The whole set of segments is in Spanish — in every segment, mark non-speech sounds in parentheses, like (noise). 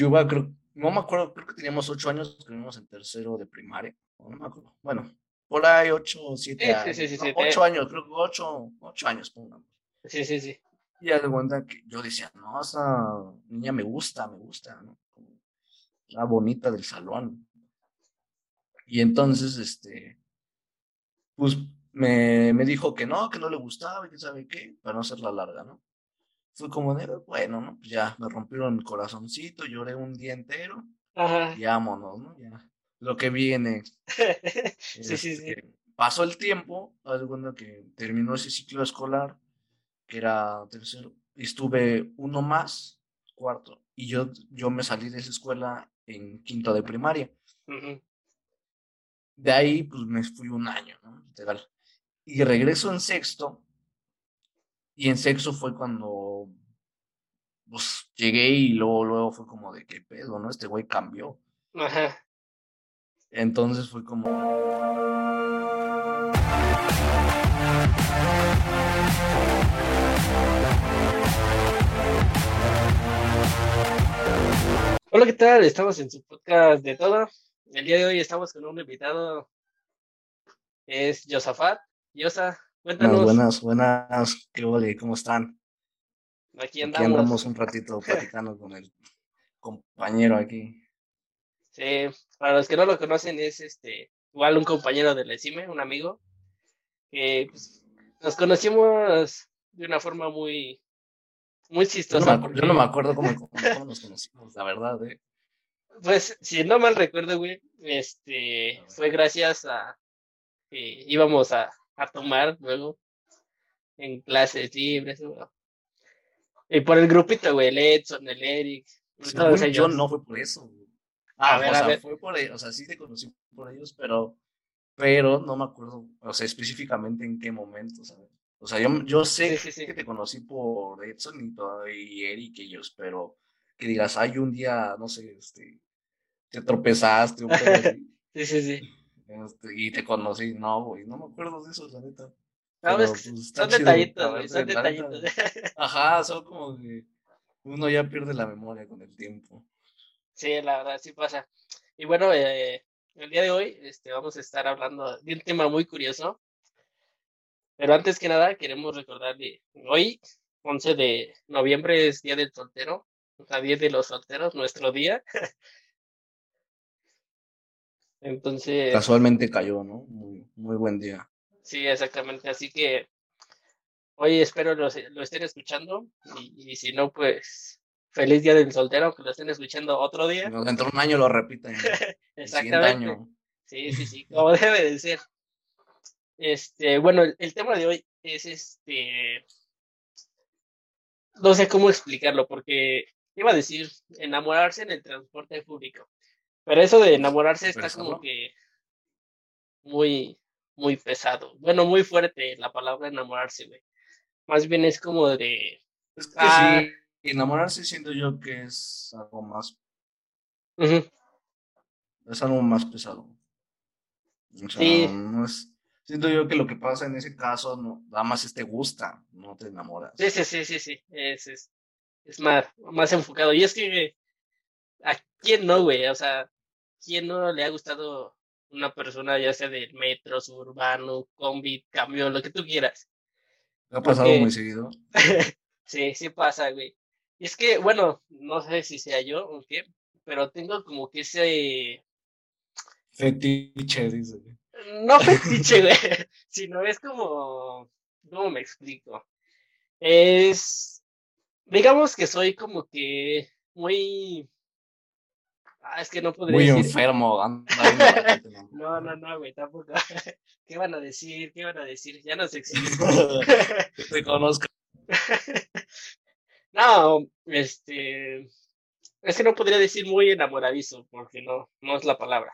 yo iba, creo, no me acuerdo, creo que teníamos ocho años, estuvimos en tercero de primaria, no me acuerdo. Bueno, por ahí ocho o siete años. Sí, sí, sí, ocho años, creo que ocho, ocho años, pongamos. Sí, sí, sí. Y ya de cuenta que yo decía, no, esa niña me gusta, me gusta, ¿no? La bonita del salón. Y entonces, este, pues me, me dijo que no, que no le gustaba y que sabe qué, para no hacerla larga, ¿no? Fue como de, bueno, ¿no? Pues ya me rompieron el corazoncito, lloré un día entero. Ajá. Y vámonos, ¿no? Ya. Lo que viene. (laughs) sí, sí, sí. Este, pasó el tiempo, cuando que terminó ese ciclo escolar, que era tercero, estuve uno más, cuarto, y yo, yo me salí de esa escuela en quinto de primaria. De ahí, pues me fui un año, ¿no? Y regreso en sexto, y en sexto fue cuando pues llegué y luego, luego fue como de qué pedo, ¿no? Este güey cambió. Ajá. Entonces fue como. Hola, ¿qué tal? Estamos en su podcast de todo. El día de hoy estamos con un invitado. Es Josafat. Yosa, cuéntanos. Buenas, buenas, ¿Qué ole? ¿Cómo están? Aquí andamos. Aquí andamos un ratito (laughs) platicando con el compañero aquí. Sí, para los que no lo conocen, es este igual un compañero de la ECIME, un amigo, que pues, nos conocimos de una forma muy muy chistosa. Yo no me, acuerdo cómo, nos conocimos, la verdad, ¿eh? Pues, si no mal recuerdo, güey, este, fue gracias a que íbamos a, a tomar luego en clases libres, Y por el grupito, güey, el Edson, el Eric. yo no fue por eso, güey. Ah, a ver, o sea, fue por ellos, o sea, sí te conocí por ellos, pero, pero no me acuerdo, o sea, específicamente en qué momento, ¿sabes? O sea, yo, yo sé que te conocí por Edson y, y Eric y ellos, pero que digas, hay un día, no sé, este, te tropezaste, un (laughs) sí, sí, sí. Este, y te conocí, no, güey, no me acuerdo de eso, la neta. No, pues, son detallitos, güey, son detallitos. (laughs) ajá, son como que uno ya pierde la memoria con el tiempo. Sí, la verdad, sí pasa. Y bueno, eh, el día de hoy este, vamos a estar hablando de un tema muy curioso pero antes que nada, queremos recordarle, hoy, 11 de noviembre, es Día del Soltero, o sea, Día de los Solteros, nuestro día. (laughs) Entonces... Casualmente cayó, ¿no? Muy, muy buen día. Sí, exactamente. Así que hoy espero lo, lo estén escuchando y, si no, pues feliz Día del Soltero, que lo estén escuchando otro día. Dentro de un año lo repiten. (laughs) Exactamente. Año. Sí, sí, sí, como (laughs) debe de ser. Este, bueno, el, tema de hoy es este. No sé cómo explicarlo, porque iba a decir enamorarse en el transporte público. Pero eso de enamorarse está como que muy, muy pesado. Bueno, muy fuerte la palabra enamorarse, güey. Más bien es como de. Es que ah, sí, enamorarse siento yo que es algo más. Es algo más pesado. sí. no es siento yo que lo que pasa en ese caso, no, nada más te gusta, no te enamoras. Sí, sí, sí, sí, sí, es, es, es más, más enfocado. Y es que, ¿a quién no, güey? O sea, ¿quién no le ha gustado una persona, ya sea del metro, suburbano, combi, camión, lo que tú quieras? ¿Me ha pasado muy seguido? (laughs) sí, sí pasa, güey. Y es que, bueno, no sé si sea yo o qué, pero tengo como que ese... Fetiche, dice no fetiche, güey, (laughs) sino es como, ¿cómo me explico? Es, digamos que soy como que muy, ah, es que no podría muy decir. Muy enfermo. (laughs) no, no, no, güey, tampoco. (laughs) ¿Qué van a decir? ¿Qué van a decir? Ya no sé (laughs) Te conozco. no, este, es que no podría decir muy enamoradizo, porque no, no es la palabra.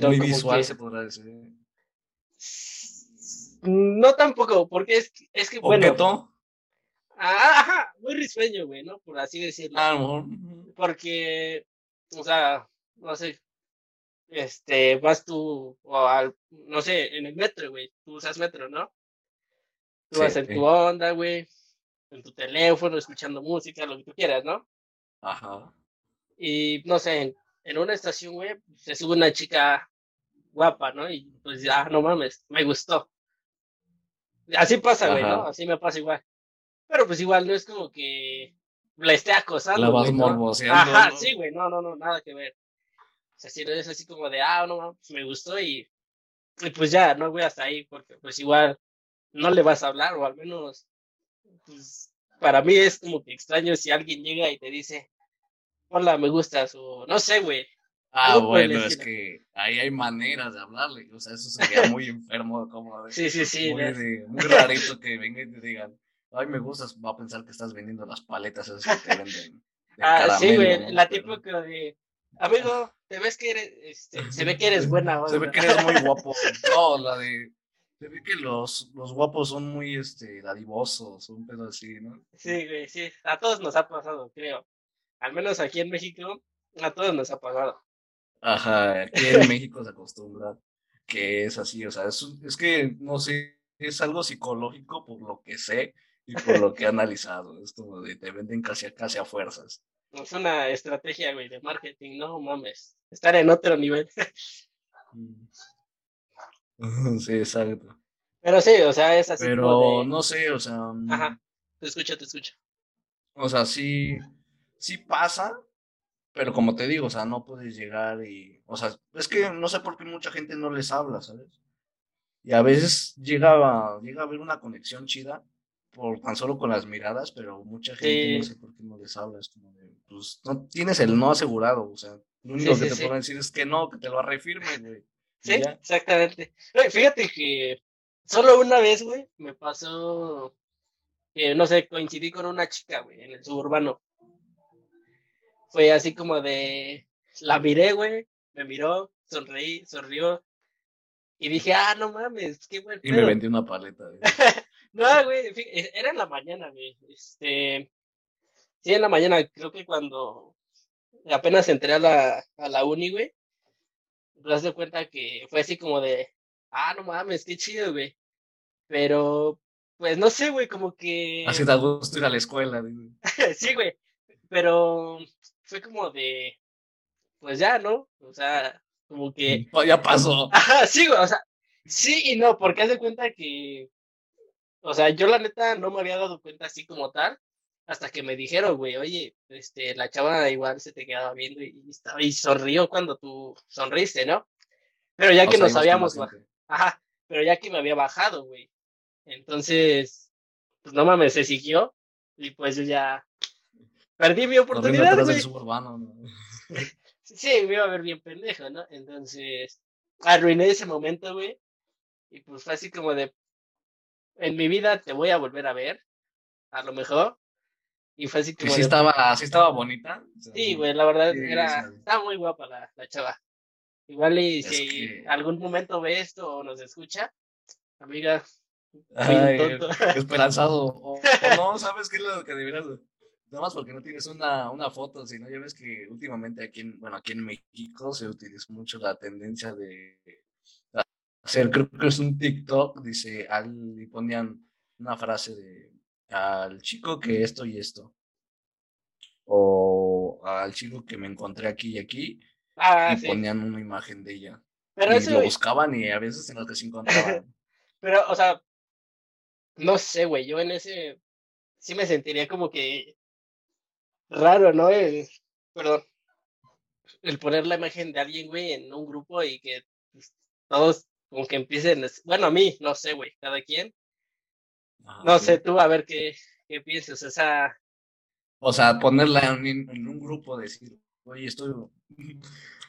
Muy visual se podrá decir. No tampoco, porque es, es que, bueno... Ah, ajá, muy risueño, güey, ¿no? Por así decirlo. Ah, porque, o sea, no sé, este, vas tú, o al, no sé, en el metro, güey, tú usas metro, ¿no? Tú vas en tu onda, güey, en tu teléfono, escuchando música, lo que tú quieras, ¿no? Ajá. Y no sé, en, una estación, güey, se sube una chica guapa, ¿no? Y pues ya, ah, no mames, me gustó. Así pasa, güey, ¿no? Así me pasa igual. Pero pues igual no es como que la esté acosando. La vas morboseando. Ajá, sí, güey, no, no, no, nada que ver. O sea, si no es así como de, ah, no, pues me gustó y, y pues ya, no voy hasta ahí, porque pues igual no le vas a hablar, o al menos, pues para mí es como que extraño si alguien llega y te dice, hola, me gustas, o no sé, güey. Ah, bueno, es que ahí hay maneras de hablarle, o sea, eso sería muy (laughs) enfermo, como sí, sí, sí, muy, muy rarito que venga y te digan, ay, me gustas, va a pensar que estás vendiendo las paletas esas que te venden. (laughs) ah, sí, güey, la típica de, amigo, te ves que eres, este, (laughs) se ve que eres buena. Se ve que eres muy guapo. No, la de, se ve que los, los guapos son muy, este, dadivosos, un pedo así, ¿no? Sí, güey, sí, a todos nos ha pasado, creo. Al menos aquí en México, a todos nos ha pasado. Ajá, aquí en México se acostumbra que es así, o sea, es, es que, no sé, es algo psicológico por lo que sé y por lo que he (laughs) analizado, es como de te venden casi a, casi a fuerzas. Es una estrategia, güey, de marketing, no mames, estar en otro nivel. (laughs) sí, exacto. Pero sí, o sea, es así. Pero no sé, o sea. Ajá, mm, te escucho, te escucho. O sea, sí, sí pasa, pero como te digo, o sea, no puedes llegar y, o sea, es que no sé por qué mucha gente no les habla, ¿sabes? Y a veces llega a, llega a haber una conexión chida por tan solo con las miradas, pero mucha gente no sé por qué no les habla, es como de, pues no tienes el no asegurado, o sea, lo único que te puedo decir es que no, que te lo refirme, güey. Sí, exactamente. fíjate que solo una vez, güey, me pasó que, no sé, coincidí con una chica, güey, en el suburbano fue así como de, la miré, güey, me miró, sonreí, sonrió, y dije, ah, no mames, qué bueno. Y me vendí una paleta. (laughs) no, güey, e, era en la mañana, güey, este, sí, en la mañana, creo que cuando apenas entré a la, a la uni, güey, te das de cuenta que fue así como de, ah, no mames, qué chido, güey, pero, pues, no sé, güey, como que... Así da gusto ir a la escuela. (laughs) sí, güey, pero fue como de, pues ya, ¿no? O sea, como que... Mm, ya pasó. (laughs) Ajá, sí, o sea, sí y no, porque haz de cuenta que, o sea, yo la neta no me había dado cuenta así como tal, hasta que me dijeron, güey, oye, este, la chava igual se te quedaba viendo y, estaba, y sonrió cuando tú sonriste, ¿no? Pero ya que nos habíamos, ajá, pero ya que me había bajado, güey. Entonces, pues no mames, se siguió y pues yo ya, Perdí mi oportunidad, güey. (laughs) sí, me iba a ver bien pendejo, ¿no? Entonces, arruiné ese momento, güey. Y pues fue así como de, en mi vida te voy a volver a ver, a lo mejor. Y fue así como sí estaba, sí estaba bonita. sí, güey, la verdad era, estaba muy guapa la, la chava. Igual y si algún momento ve esto o nos escucha, amiga, Ay, (laughs) esperanzado. O, no, (laughs) ¿sabes qué es lo que deberías Nada más porque no tienes una, una foto, sino ya ves que últimamente aquí en, bueno, aquí en México se utiliza mucho la tendencia de hacer, creo que es un TikTok, dice, al, y ponían una frase de al chico que esto y esto. O al chico que me encontré aquí y aquí. Ah, y ponían una imagen de ella. Pero y lo buscaban y a veces en lo que se encontraban. (laughs) Pero, o sea, no sé, güey, yo en ese sí me sentiría como que raro, ¿no? El, perdón, el poner la imagen de alguien, güey, en un grupo y que pues, todos como que empiecen, bueno, a mí, no sé, güey, cada quien. no sé, tú, a ver qué, qué piensas, esa... O sea, ponerla en, en un grupo, decir, oye, estoy... (laughs)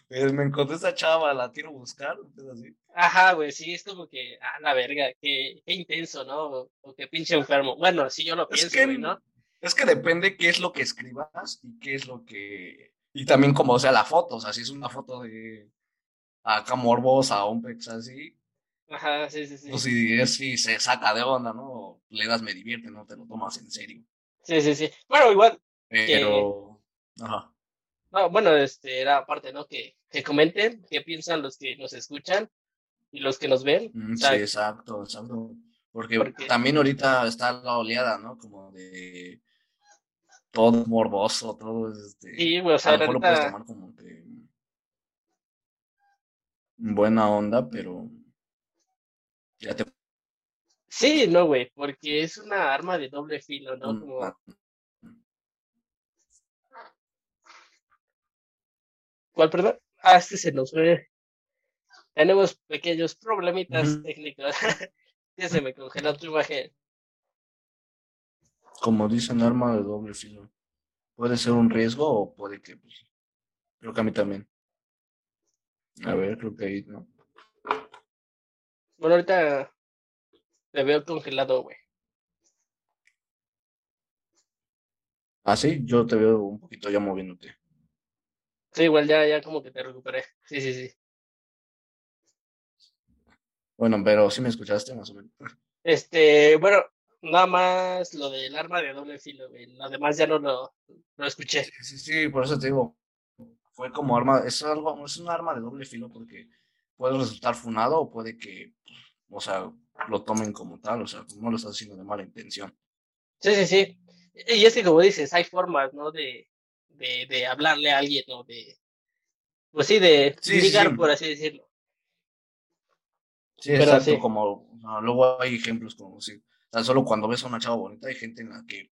Eh, me encontré esa chava, la quiero buscar, así. Ajá, güey, sí, es como que, ah, la verga, qué, qué intenso, ¿no? O, qué pinche enfermo. Bueno, sí, yo lo pienso, güey, ¿no? Es que depende qué es lo que escribas y qué es lo que. Y también como sea la foto, o sea, si es una foto de acá morbosa o un pex así. Ajá, sí, sí, sí. O si es si se saca de onda, ¿no? Le das me divierte, no te lo tomas en serio. Sí, sí, sí. Bueno, igual. Pero. Ajá. No, bueno, este era aparte, ¿no? Que, que comenten qué piensan los que nos escuchan y los que nos ven. Mm, sí, exacto, exacto. Porque, también ahorita está la oleada, ¿no? Como de todo morboso, todo este. Sí, o sea, a lo mejor lo puedes ahorita- tomar como que buena onda, pero ya te Sí, no, güey, porque es una arma de doble filo, ¿no? Como, ¿cuál, perdón? Ah, este se nos fue. Tenemos pequeños problemitas Ujú. técnicos. (laughs) Ya se me congeló tu imagen. como dicen, arma de doble filo. Puede ser un riesgo o puede que, pues, creo que a mí también. A ver, creo que ahí, ¿no? Bueno, ahorita te veo congelado, güey. Ah, sí, yo te veo un poquito ya moviéndote. Sí, igual ya, ya como que te recuperé. Sí, sí, sí. Bueno, pero sí me escuchaste más o menos. Este, bueno, nada más lo del arma de doble filo, güey. Lo demás ya no lo, lo escuché. Sí, sí, sí, por eso te digo, fue como arma, es algo, es un arma de doble filo porque puede resultar funado o puede que, o sea, lo tomen como tal, o sea, no lo estás haciendo de mala intención. Sí, sí, sí. Y es que como dices, hay formas, ¿no? De, de, de hablarle a alguien, ¿no? De, pues sí, de Sí, ligar, sí. por así decirlo. Sí, Pero exacto, sí. como, no, luego hay ejemplos como si, tan solo cuando ves a una chava bonita hay gente en la que,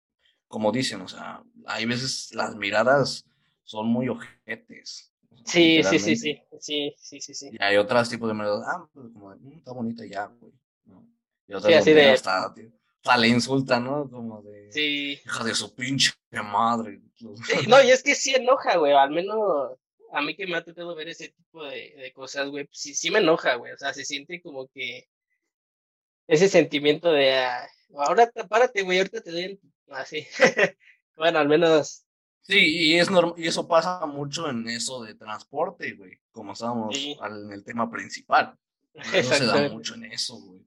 como dicen, o sea, hay veces las miradas son muy ojetes. Sí, sí, sí, sí. Sí, sí, sí, sí. Y hay otros tipos de miradas, ah, pues como de, "Mm, está bonita ya, güey. ¿no? Y otras Sí, así de- hasta, hasta le insultan, ¿no? Como de, Sí. hija de su pinche madre. (laughs) Sí, no, y es que sí enoja, güey. Al menos a mí que me ha tocado ver ese tipo de, de cosas, güey, pues sí, sí me enoja, güey. O sea, se siente como que ese sentimiento de, ah, ahora párate, güey, ahorita te doy el... Así. (laughs) Bueno, al menos, Sí, y, es y eso pasa mucho en eso de transporte, güey, como estábamos Sí. al- en el tema principal. (laughs) Eso se da mucho en eso, güey.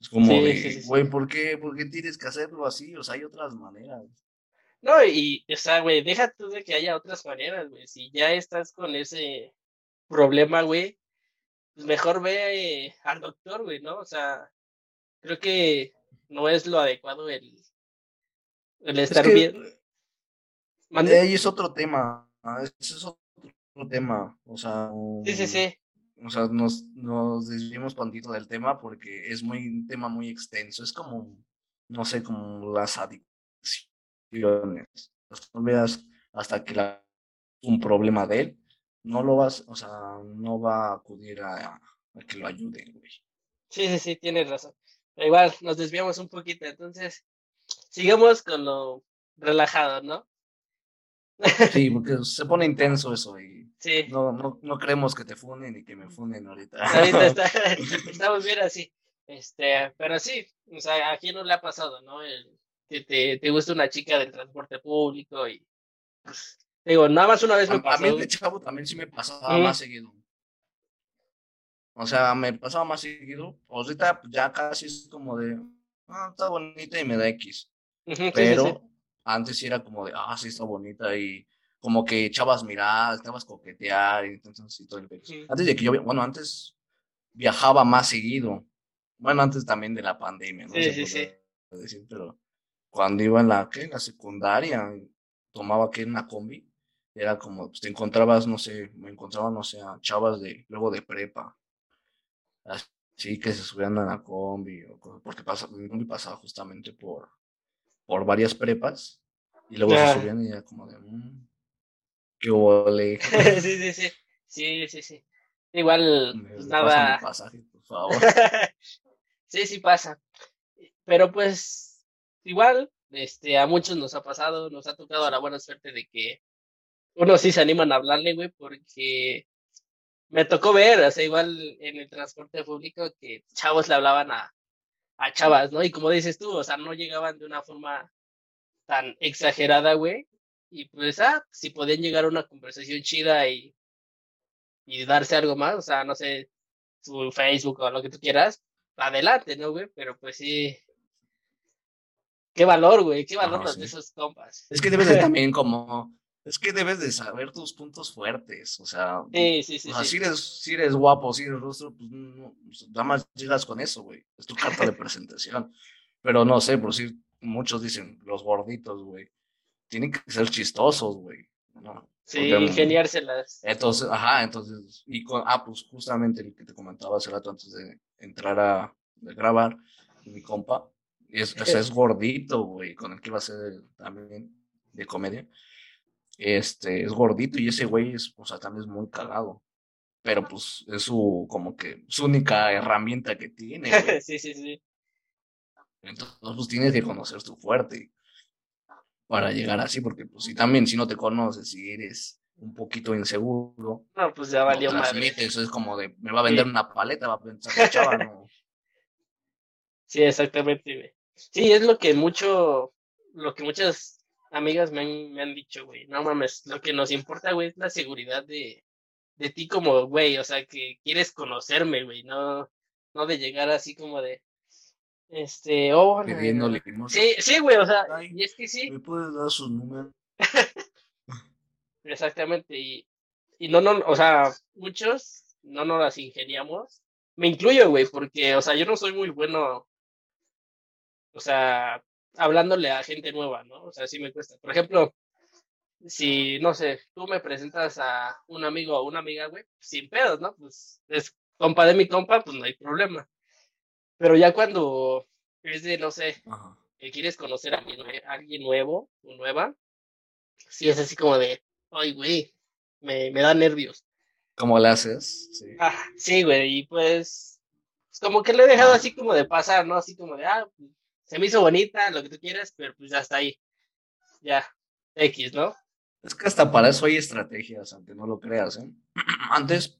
Es como Sí, de, sí, güey, ¿por qué, ¿por qué tienes que hacerlo así? O sea, hay otras maneras. No, y, o sea, güey, deja tú de que haya otras maneras, güey. Si ya estás con ese problema, güey, pues mejor ve eh, al doctor, güey, ¿no? O sea, creo que no es lo adecuado el, el Es estar que bien. ¿Mande? de ahí es otro tema, ah, ese es otro tema, o sea, Sí, sí, sí. o sea, nos, nos desviamos tantito del tema porque es muy, un tema muy extenso, es como, no sé, como las adicciones. No veas hasta que la, un problema de él, no lo vas, o sea, no va a acudir a, a que lo ayuden, güey. Sí, sí, sí, tienes razón. Pero igual, nos desviamos un poquito, entonces, sigamos con lo relajado, ¿no? Sí, porque se pone intenso eso y Sí, no, no, no creemos que te funen ni que me funen ahorita. ahorita está, (laughs) (laughs) estamos bien así. Este, pero sí, o sea, a quién no le ha pasado, ¿no? El, que te, te gusta una chica del transporte público y, pues, digo, nada más una vez me A, a pasó. mí de chavo también sí me pasaba más seguido. O sea, me pasaba más seguido. Ahorita ya casi es como de, ah, está bonita y me da X. Ujú, sí, sí, Pero sí. Antes sí era como de, ah, sí está bonita y como que echabas miradas, estabas coquetear y entonces sí, todo el. Ujú. Antes de que yo, bueno, antes viajaba más seguido. Bueno, antes también de la pandemia, no Sí, sí, sí. decir, pero cuando iba en la, ¿qué? En la secundaria, tomaba que en una combi, era como, pues te encontrabas, no sé, me encontraba, no sé, a chavas de, luego de prepa, así que se subían a la combi, o porque pasa, mi combi pasaba justamente por, por varias prepas, y luego se subían y era como de, "Mm, qué ole, (laughs) Sí, sí, sí. Sí, sí, sí. Igual, me pues nada. mi pasaje, por favor. (laughs) Sí, sí pasa. Pero pues, igual, este, a muchos nos ha pasado, nos ha tocado la buena suerte de que unos sí se animan a hablarle, güey, porque me tocó ver, o sea, igual en el transporte público que chavos le hablaban a, a chavas, ¿no? Y como dices tú, o sea, no llegaban de una forma tan exagerada, güey. Y pues, ah, si podían llegar a una conversación chida y, y darse algo más, o sea, no sé, su Facebook o lo que tú quieras, adelante, ¿no, güey? Pero pues sí. Qué valor, güey, qué valor sí. de esos compas. Es que debes de también como, es que debes de saber tus puntos fuertes, o sea, Sí, sí, sí, o sea, si eres, si eres guapo, si eres rostro, pues no, pues, nada más llegas con eso, güey, es tu carta de presentación, pero no sé, por si muchos dicen los gorditos, güey, tienen que ser chistosos, güey. ¿no? Sí, ingeniárselas. Entonces, ajá, entonces, y con, ah, pues justamente el que te comentaba hace rato antes de entrar a grabar, mi compa, es, sea, es (laughs) gordito, güey, con el que iba a ser también de comedia. Este, es gordito y ese güey es, o sea, también es muy cagado. Pero pues es su, como que, su única herramienta que tiene. (laughs) sí, sí, sí. Entonces, pues tienes que conocer tu fuerte para llegar así, porque pues si también si no te conoces, si eres un poquito inseguro. No, pues ya valió más. Eso es como de, me va a vender una paleta, va a pensar que chava, no. (laughs) Sí, exactamente, Sí, es lo que mucho, lo que muchas amigas me han, me han dicho, güey. No mames, lo que nos importa, güey, es la seguridad de, de ti como, güey, o sea, que quieres conocerme, güey, no, no de llegar así como de, este, oh, Pidiéndole Sí, sí, güey, o sea, y es que sí. ¿Me puedes dar su número? (laughs) Exactamente, y, y no, no, o sea, muchos no nos las ingeniamos. Me incluyo, güey, porque, o sea, yo no soy muy bueno, o sea, hablándole a gente nueva, ¿no? O sea, sí me cuesta. Por ejemplo, si, no sé, tú me presentas a un amigo o una amiga, güey, sin pedos, ¿no? Pues es compa de mi compa, pues no hay problema. Pero ya cuando es de, no sé, que quieres conocer a alguien, nuevo o nueva, sí es así como de, ay, güey, me, me da nervios. ¿Cómo le haces? Sí. Ah, sí, güey, y pues, pues, como que lo he dejado así como de pasar, ¿no? Así como de, ah, pues, se me hizo bonita, lo que tú quieras, pero pues ya está ahí. Ya, X, ¿no? Es que hasta para eso hay estrategias, aunque no lo creas, ¿eh? (clears throat) Antes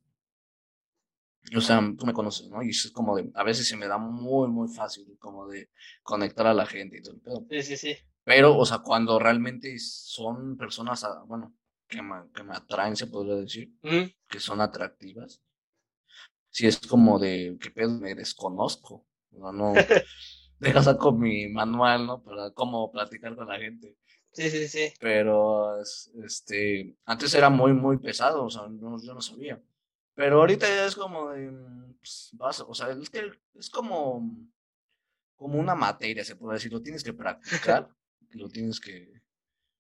o sea, tú me conoces, ¿no? Y es como de, a veces se me da muy, muy fácil como de conectar a la gente y todo el pedo. Sí, sí, sí. Pero, o sea, cuando realmente son personas, ah, bueno, que me, que me atraen, se podría decir, que son atractivas, si es como de, ¿qué pedo? Me desconozco. No, no, (laughs) deja saco mi manual, ¿no? Para cómo platicar con la gente. Sí, sí, sí. Pero, este, antes era muy, muy pesado, o sea, yo no sabía. Pero ahorita ya es como de, pues, vas, o sea, es que es como, como una materia, se puede decir, lo tienes que practicar, (laughs) lo tienes que,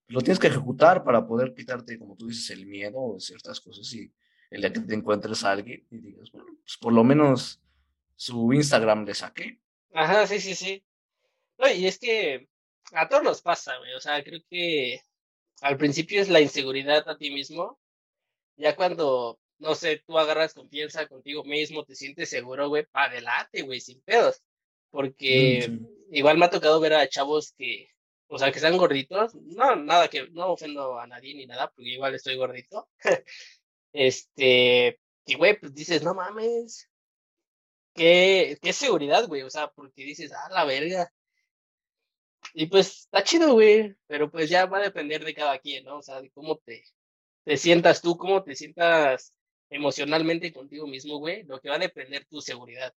lo tienes que ejecutar para poder quitarte, como tú dices, el miedo o ciertas cosas y el día que te encuentres a alguien y digas, bueno, pues por lo menos su Instagram le saqué. Ajá, sí, sí, sí. No, y es que a todos nos pasa, güey, o sea, creo que al principio es la inseguridad a ti mismo, ya cuando no sé, tú agarras confianza contigo mismo, te sientes seguro, güey, para adelante, güey, sin pedos. Porque igual me ha tocado ver a chavos que, o sea, que están gorditos. No, nada que, no ofendo a nadie ni nada, porque igual estoy gordito. (laughs) este, y güey, pues dices, no mames. Qué, qué seguridad, güey, o sea, porque dices, ah, la verga. Y pues está chido, güey, pero pues ya va a depender de cada quien, ¿no? O sea, de cómo te, te sientas tú, cómo te sientas emocionalmente contigo mismo, güey, lo que va a depender tu seguridad.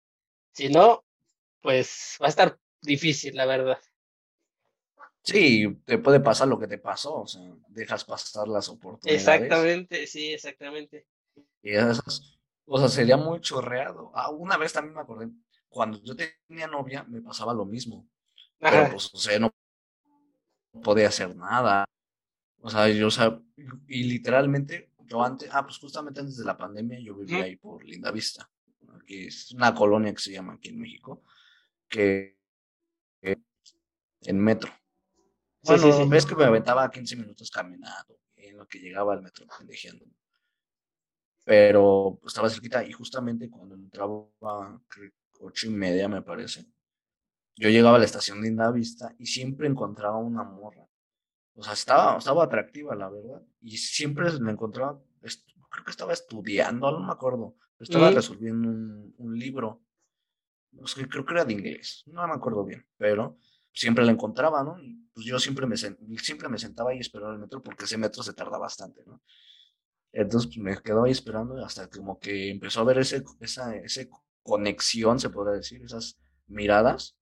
Si no, pues va a estar difícil, la verdad. Sí, te puede pasar lo que te pasó, o sea, dejas pasar las oportunidades. Exactamente, sí, exactamente. Y esas, o sea, sería muy chorreado. Ah, una vez también me acordé, cuando yo tenía novia, me pasaba lo mismo. Pero, pues, o sea, no podía hacer nada. O sea, yo, o sea, y literalmente yo antes, ah, pues justamente antes de la pandemia yo vivía ahí por Linda Vista, que es una colonia que se llama aquí en México, que, en metro. Bueno, ves que me aventaba 15 minutos caminando, en lo que llegaba al metro, pendejeando. Pero estaba cerquita y justamente cuando entraba, ocho y media me parece, yo llegaba a la estación Linda Vista y siempre encontraba una morra o sea, estaba, estaba atractiva, la verdad. Y siempre me encontraba, creo que estaba estudiando, no me acuerdo. Estaba resolviendo un, libro. Creo que era de inglés, no me acuerdo bien, pero siempre la encontraba, ¿no? Y pues yo siempre me, siempre me sentaba ahí esperando el metro porque ese metro se tarda bastante, ¿no? Entonces pues, me quedaba ahí esperando hasta como que empezó a ver ese, esa, esa conexión, se podría decir, esas miradas.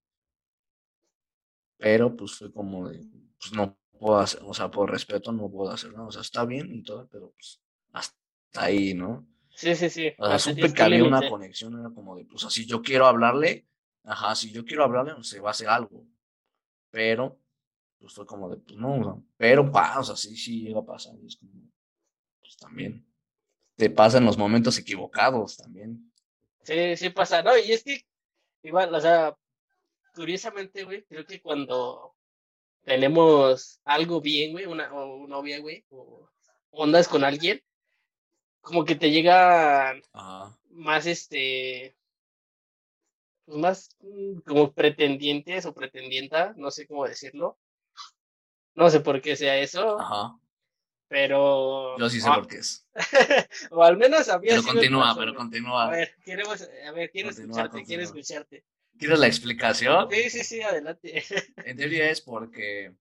Pero pues fue como de, pues no puedo hacer, o sea, por respeto no puedo hacer nada, o sea, está bien y todo, pero pues hasta ahí, ¿no? Sí, sí, sí. O sea, supe que había una conexión, era como de, pues así yo quiero hablarle, ajá, si yo quiero hablarle, se va a hacer algo, pero pues fue como de, pues no, pero pasa, o sea, sí, sí llega a pasar. Y es como, pues también. Te pasan los momentos equivocados también. Sí, sí pasa, ¿no? Y es que, igual, o sea, curiosamente, güey, creo que cuando tenemos algo bien, güey, una o novia, güey, o ondas con alguien, como que te llega más este pues más mm, como pretendientes o pretendienta, no sé cómo decirlo. No sé por qué sea eso. Ajá. Pero. Yo sí sé por qué es. (laughs) o al menos había Pero continúa, pero continúa. A ver, queremos, a ver, quiero escucharte, quiero escucharte. ¿Quieres la explicación? Sí, sí, sí, adelante. (laughs) en teoría es porque.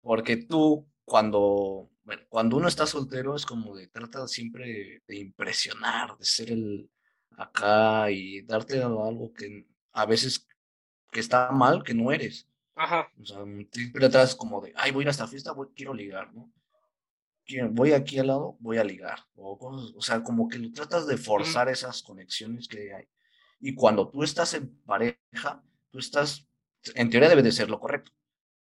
Porque tú, cuando. Bueno, cuando uno está soltero, es como de trata siempre de impresionar, de ser el acá y darte algo que a veces que está mal, que no eres. Ajá. O sea, siempre atrás como de, ay, voy a ir a esta fiesta, voy, quiero ligar, ¿no? Voy aquí al lado, voy a ligar. O, o sea, como que lo tratas de forzar esas conexiones que hay. Y cuando tú estás en pareja, tú estás, en teoría debe de ser lo correcto.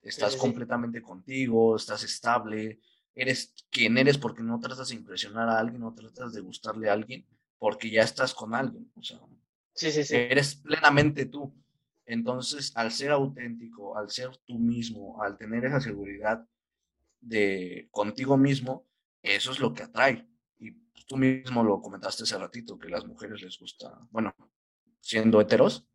Estás completamente contigo, estás estable, eres quien eres porque no tratas de impresionar a alguien, no tratas de gustarle a alguien, porque ya estás con alguien. O sea, sí, sí, sí. eres plenamente tú. Entonces, al ser auténtico, al ser tú mismo, al tener esa seguridad de contigo mismo, eso es lo que atrae. Y tú mismo lo comentaste hace ratito, que a las mujeres les gusta, bueno, siendo heteros,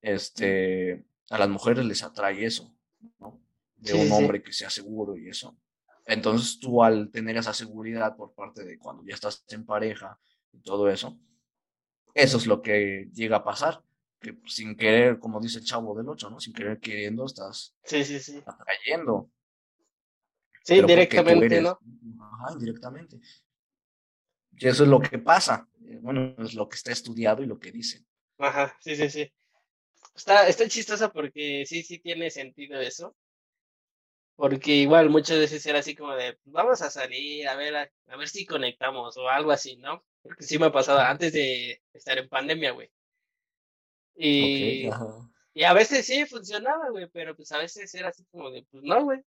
este, a las mujeres les atrae eso, ¿no? De un hombre que sea seguro y eso. Entonces tú al tener esa seguridad por parte de cuando ya estás en pareja y todo eso, eso es lo que llega a pasar, que sin querer, como dice el chavo del 8, ¿no? Sin querer queriendo estás sí, sí, sí. directamente, ¿no? Ajá, indirectamente. Y eso es lo que pasa. Eh, bueno, es lo que está estudiado y lo que dicen. Ajá, sí, sí, sí. Está, está chistosa porque sí, sí tiene sentido eso. Porque igual muchas veces era así como de, pues, vamos a salir, a ver, a, ver si conectamos o algo así, ¿no? Porque sí me ha pasado antes de estar en pandemia, güey. Y, y a veces sí funcionaba, güey, pero pues a veces era así como de, pues no, güey.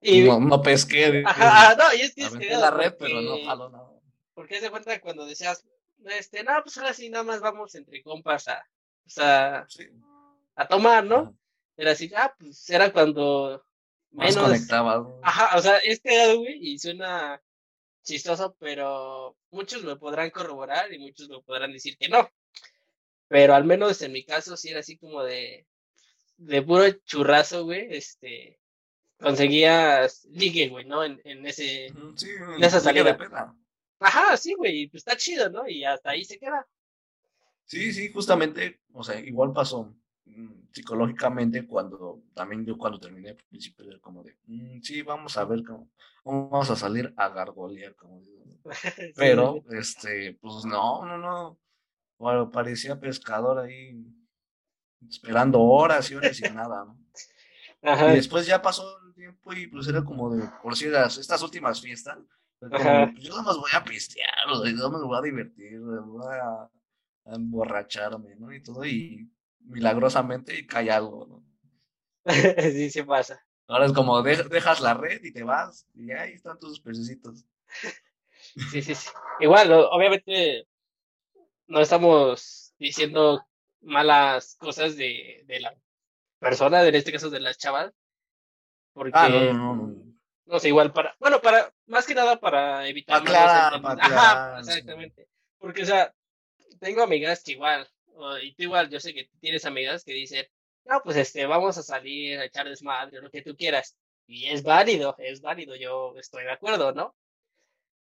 Y, no, no pesqué. Ajá, no, y es que es que la red, pero no jalo nada. Porque se cuenta cuando decías, este, no, pues ahora sí, nada más vamos entre compas a, pues, a, a tomar, ¿no? Era así, ah, pues era cuando menos. conectaba. Ajá, o sea, este güey, y suena chistoso, pero muchos me podrán corroborar y muchos me podrán decir que no. Pero al menos en mi caso sí era así como de, de puro churrazo, güey, este, conseguías ligue, güey, ¿no? En, en ese, sí, en esa salida. Ajá, sí, güey, pues está chido, ¿no? Y hasta ahí se queda. Sí, sí, justamente, o sea, igual pasó mm, psicológicamente cuando, también yo cuando terminé al principio era como de, mm, sí, vamos a ver cómo, vamos a salir a gargolear, como digo. (laughs) Pero, este, pues no, no, no, bueno, parecía pescador ahí esperando horas y horas y nada, ¿no? (laughs) Y después ya pasó tiempo y pues era como de, por si estas últimas fiestas, pues, yo no me voy a pistear, yo me voy a divertir, voy a, emborracharme, ¿no? Y todo, y milagrosamente cae algo, ¿no? (laughs) sí, sí pasa. Ahora es como dejas la red y te vas, y ahí están tus pececitos. sí, sí, sí. Igual, obviamente no estamos diciendo malas cosas de, de la persona, en este caso de las chavas, porque ah, no, no, no, no sé, igual para, bueno, para, más que nada para evitar. Aclarar, para Ajá, exactamente. Porque, o sea, tengo amigas que igual, y tú igual, yo sé que tienes amigas que dicen, no, pues este, vamos a salir a echar desmadre, lo que tú quieras. Y es válido, es válido, yo estoy de acuerdo, ¿no?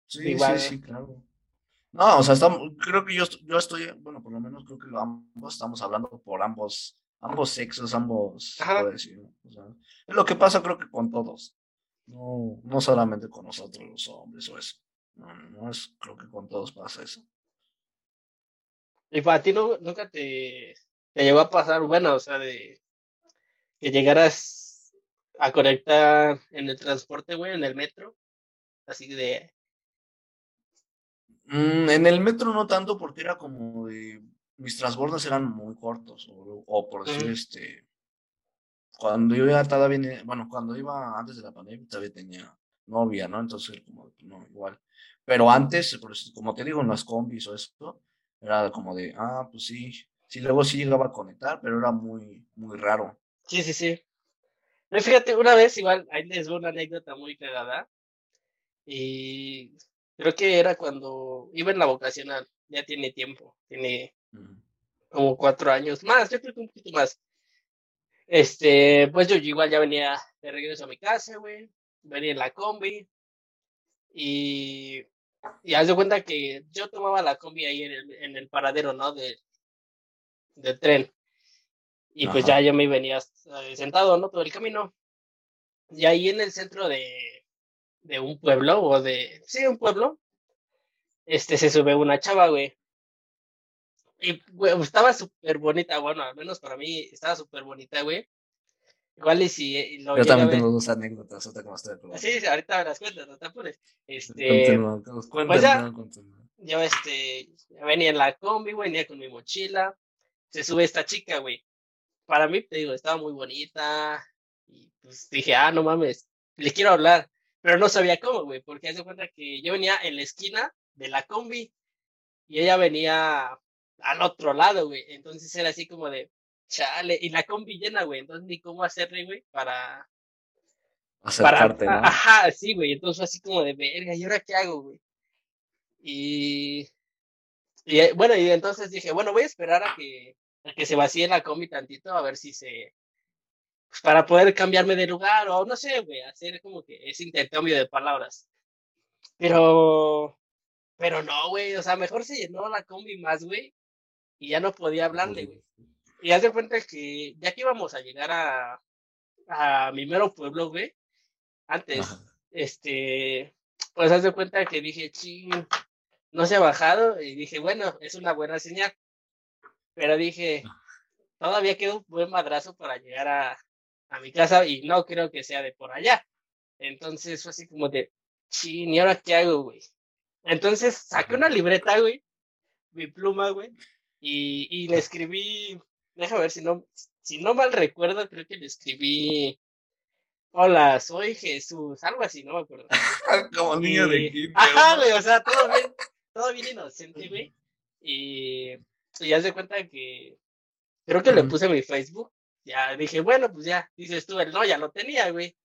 Sí, igual, sí, sí, claro. No, o sea, estamos, creo que yo, yo estoy, bueno, por lo menos creo que ambos estamos hablando por ambos, ambos sexos, ambos, decir, o sea, es lo que pasa creo que con todos. No, no solamente con nosotros los hombres o eso. No, no es, creo que con todos pasa eso. ¿Y para ti no, nunca te, te llegó a pasar, bueno, o sea, de que llegaras a conectar en el transporte, güey, en el metro? Así de... Mm, en el metro no tanto porque era como de... Mis transbordos eran muy cortos, o, por decir, este cuando yo ya todavía, bueno, cuando iba antes de la pandemia todavía tenía novia, ¿no? Entonces, como, no, igual. Pero antes, como te digo, en las combis o esto, era como de, ah, pues sí, sí, luego sí llegaba a conectar, pero era muy, muy raro. Sí, sí, sí. No, fíjate, una vez igual, ahí les doy una anécdota muy cagada. Y creo que era cuando iba en la vocacional, ya tiene tiempo, tiene como cuatro años más, yo creo que un poquito más. Este, pues yo igual ya venía de regreso a mi casa, güey, venía en la combi y, y haz de cuenta que yo tomaba la combi ahí en el, en el paradero, ¿no? De, del tren. Y pues ya yo me venía eh, sentado, ¿no? Todo el camino. Y ahí en el centro de, de un pueblo, o de, sí, un pueblo, este, se sube una chava, güey. Y, güey, estaba súper bonita, bueno, al menos para mí estaba súper bonita, güey. Igual y si eh, lo Yo también tengo dos anécdotas, otra como estoy Sí, ahorita me las cuentas, no te apures. Este, pues ya, yo este, venía en la combi, güey, venía con mi mochila, se sube esta chica, güey. Para mí, te digo, estaba muy bonita, y pues dije, ah, no mames, le quiero hablar, pero no sabía cómo, güey, porque hace cuenta que yo venía en la esquina de la combi, y ella venía al otro lado, güey, entonces era así como de, Chale, y la combi llena, güey, entonces ni cómo hacerle, güey, para... Acercarte, ¿no? Ajá, sí, güey, entonces así como de verga, ¿y ahora qué hago, güey? Y... Y eh, bueno, y entonces dije, bueno, voy a esperar a que, a que se vacíe la combi tantito, a ver si se... Pues para poder cambiarme de lugar, o no sé, güey, hacer como que ese intercambio de palabras. Pero... Pero no, güey, o sea, mejor se llenó la combi más, güey, y ya no podía hablarle, güey. Y haz de cuenta que ya que íbamos a llegar a, a mi mero pueblo, güey, antes, este, pues haz de cuenta que dije, ching, no se ha bajado, y dije, bueno, es una buena señal. Pero dije, todavía queda un buen madrazo para llegar a, a mi casa y no creo que sea de por allá. Entonces fue así como de, ching, ¿y ahora qué hago, güey? Entonces saqué una libreta, güey, mi pluma, güey, y, y le escribí Déjame ver si no, si no mal recuerdo, creo que le escribí. Hola, soy Jesús, algo así, no me acuerdo. (laughs) Como niño de kinder. Ajá, güey, o sea, todo bien, todo bien inocente, güey. Y, y ya se cuenta que creo que le puse mi Facebook. Ya dije, bueno, pues ya, dices tú, el no, ya lo tenía, güey.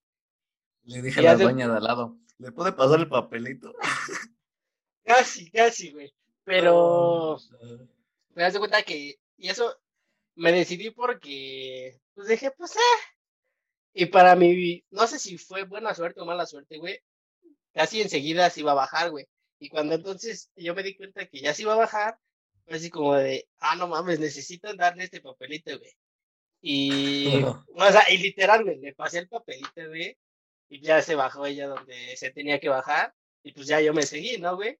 Le dije a la dueña de al lado, ¿le puede pasar el papelito? (laughs) casi, casi, güey. Pero, me das cuenta que, y eso, me decidí porque, pues dije, pues, eh. Y para mí, no sé si fue buena suerte o mala suerte, güey. Casi enseguida se iba a bajar, güey. Y cuando entonces yo me di cuenta que ya se iba a bajar, fue así como de, ah, no mames, necesito darle este papelito, güey. Y, (laughs) o sea, y literal, güey, le pasé el papelito, güey. Y ya se bajó ella donde se tenía que bajar. Y pues ya yo me seguí, ¿no, güey?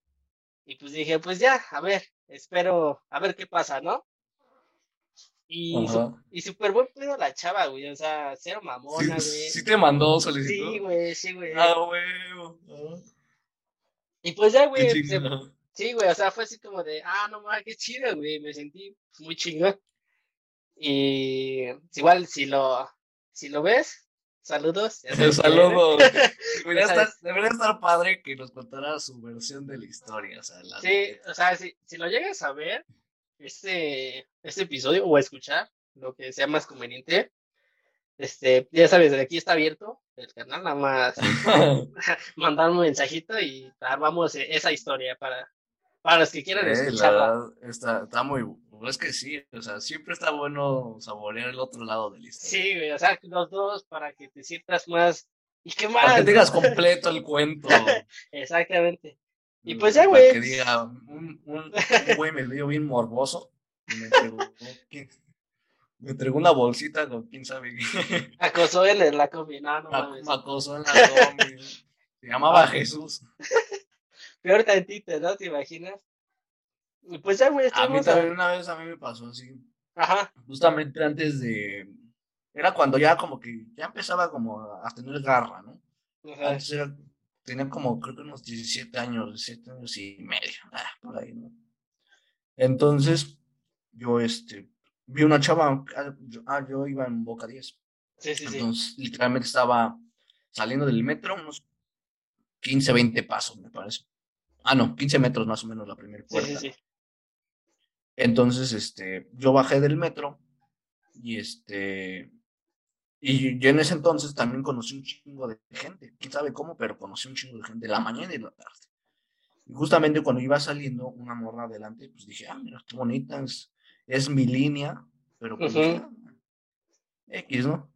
Y pues dije, pues ya, a ver, espero, a ver qué pasa, ¿no? Y, y súper buen pedo la chava, güey. O sea, cero mamona, güey. Sí, te mandó solicitud. Sí, güey, sí, güey. Ah, güey. Y pues ya, güey. sí, güey, o sea, fue así como de, ah, no mames, qué chido, güey. Me sentí muy chingón. Y igual, si lo, si lo ves, saludos. Saludos. (laughs) debería, estar, debería estar padre que nos contara su versión de la historia. O sea, la sí, o sea, si, si lo llegas a ver, este, este episodio o a escuchar, lo que sea más conveniente. Este, ya sabes, de aquí está abierto el canal, nada más (laughs) (laughs) mandar un mensajito y armamos e, esa historia para, para los que quieran eh, escucharla. Está, está muy, es que sí, o sea, siempre está bueno saborear el otro lado de la historia. Sí, güey, o sea, los dos para que te sientas más ¿Y qué más? Para que tengas (laughs) completo el cuento. (laughs) Exactamente. Y pues ya, güey. Que diga, un, un, güey me dio bien morboso. Y me entregó, me entregó una bolsita con quién sabe qué. (laughs) Acosó en la combi, no, no mames. Me acosó en la combi. Se llamaba Jesús. Peor tantito, ¿no? ¿Te imaginas? Y pues ya, güey. A mí también una vez a mí me pasó así. Ajá. Justamente antes de. Era cuando ya como que ya empezaba como a tener garra, ¿no? Ajá. Antes era tenía como, creo que unos 17 años, 17 años y medio, ah, por ahí, ¿no? Entonces, yo, este, vi una chava, ah, yo, ah, iba en Boca 10, Sí, sí, sí. Entonces, literalmente estaba saliendo del metro unos 15, 20 pasos, me parece. Ah, no, 15 metros más o menos la primera Sí, sí, sí. Entonces, este, yo bajé del metro y este, y yo en ese entonces también conocí un chingo de gente, quién sabe cómo, pero conocí un chingo de gente de la mañana y de la tarde. Y justamente cuando iba saliendo una morra adelante, pues dije, ah, mira, qué bonita, es, es mi línea, pero pues dije, "Ah, X, ¿no?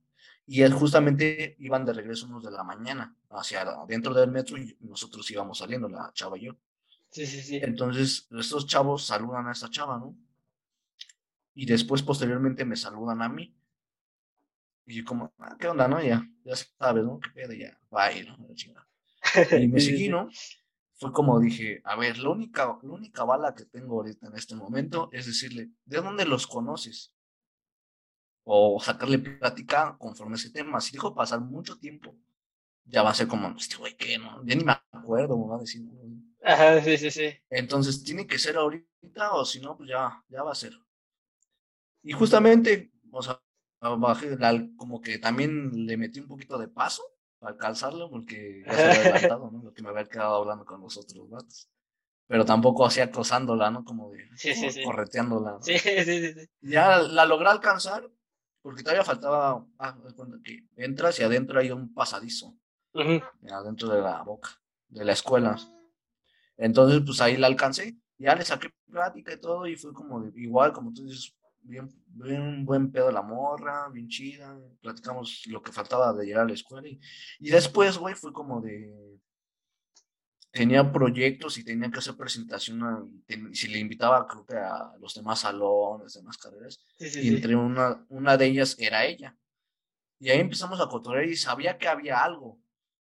Y él justamente iban de regreso unos de la mañana hacia dentro del metro y nosotros íbamos saliendo, la chava y yo. Sí, sí, sí. Entonces, estos chavos saludan a esta chava, ¿no? Y después, posteriormente, me saludan a mí. Y yo como, ah, ¿qué onda, no? Ya, ya sabes, ¿no? ¿Qué pedo? Ya, bye, ¿no? (laughs) Y me seguí. ¿no? Fue como dije, a ver, la única, la única bala que tengo ahorita en este momento es decirle, ¿de dónde los conoces? O sacarle plática conforme a ese tema. Si dejo pasar mucho tiempo, ya va a ser como, este güey, ¿qué? No? Ya ni me acuerdo, me va a decir. ¿no? Ajá, sí, sí, sí. Entonces tiene que ser ahorita o si no, pues ya, ya va a ser. Y justamente, o sea, bajé, la- como que también le metí un poquito de paso para alcanzarlo porque ya se había (laughs) adelantado, ¿no? Lo que me había quedado hablando con los otros vatos. Pero tampoco así acosándola, ¿no? Como de Sí, sí, como sí. correteándola. ¿no? Sí, (laughs) sí, sí, sí. Ya la logré alcanzar porque todavía faltaba, ah, que entras y adentro hay un pasadizo, Ujú. adentro de la boca, de la escuela. Entonces, pues ahí la alcancé, ya le saqué plática y todo, y fue como de- igual, como tú dices, bien, bien buen pedo la morra, bien chida, platicamos lo que faltaba de llegar a la escuela, y, y después, güey, fue como de, tenía proyectos y tenía que hacer presentación, a- ten- si le invitaba, creo que a los demás salones, demás carreras, Sí, sí, y sí. entre una, una de ellas era ella. Y ahí empezamos a cotorrear y sabía que había algo,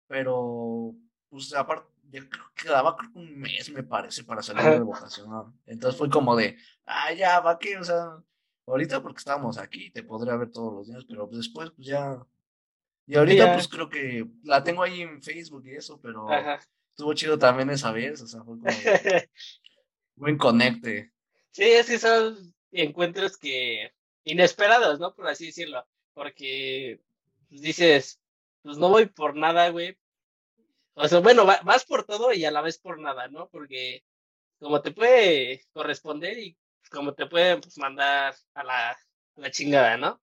pero pues aparte, ya creo que que un mes, me parece, para salir de vocacional. Entonces fue como de, ah, ya, va que, o sea, ahorita porque estábamos aquí, te podría ver todos los días, pero después, pues ya. Y ahorita, ya. pues creo que la tengo ahí en Facebook y eso, pero Ajá. estuvo chido también esa vez, o sea, fue como de (laughs) buen conecte. Sí, es que son encuentros que inesperados, ¿no? Por así decirlo. Porque pues, dices, pues no voy por nada, güey. O sea, bueno, va- vas por todo y a la vez por nada, ¿no? Porque como te puede corresponder y como te puede pues, mandar a la, a la chingada, ¿no?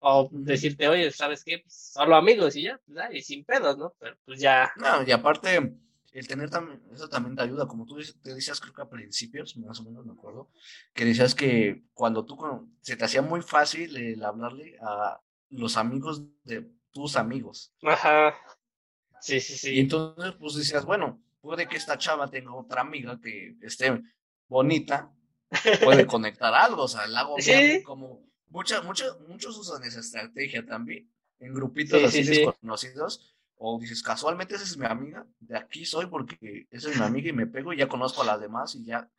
O decirte, oye, ¿sabes qué? Pues, solo amigos y ya, pues, ah, y sin pedos, ¿no? Pero pues ya. No, y aparte, el tener también, eso también te ayuda, como tú te decías, creo que a principios, más o menos me acuerdo, que decías que cuando tú, se te hacía muy fácil el hablarle a los amigos de tus amigos. Ajá. Sí, sí, Y sí. entonces, pues decías, bueno, puede que esta chava tenga otra amiga que esté bonita, puede (laughs) conectar algo, o sea, la hago Sí. bien, como mucha, mucha, muchos usan esa estrategia también, en grupitos Sí, así sí, desconocidos, o dices, casualmente esa es mi amiga, de aquí soy porque esa es mi amiga y me pego y ya conozco a las demás y ya,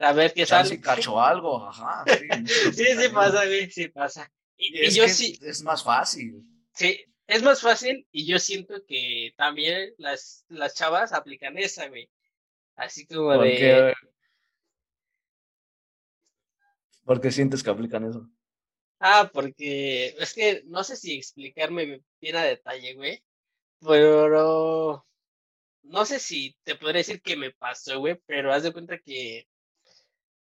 A ver qué sale. y cacho algo, ajá, sí, (laughs) Sí, pasa, güey, sí pasa. Y, Y y es yo sí, es más fácil. sí, es más fácil y yo siento que también las, las chavas aplican esa, güey. Así como de, Porque, porque sientes que aplican eso. ah, porque es que no sé si explicarme bien a detalle, güey, pero no sé si te podría decir que me pasó, güey, pero haz de cuenta que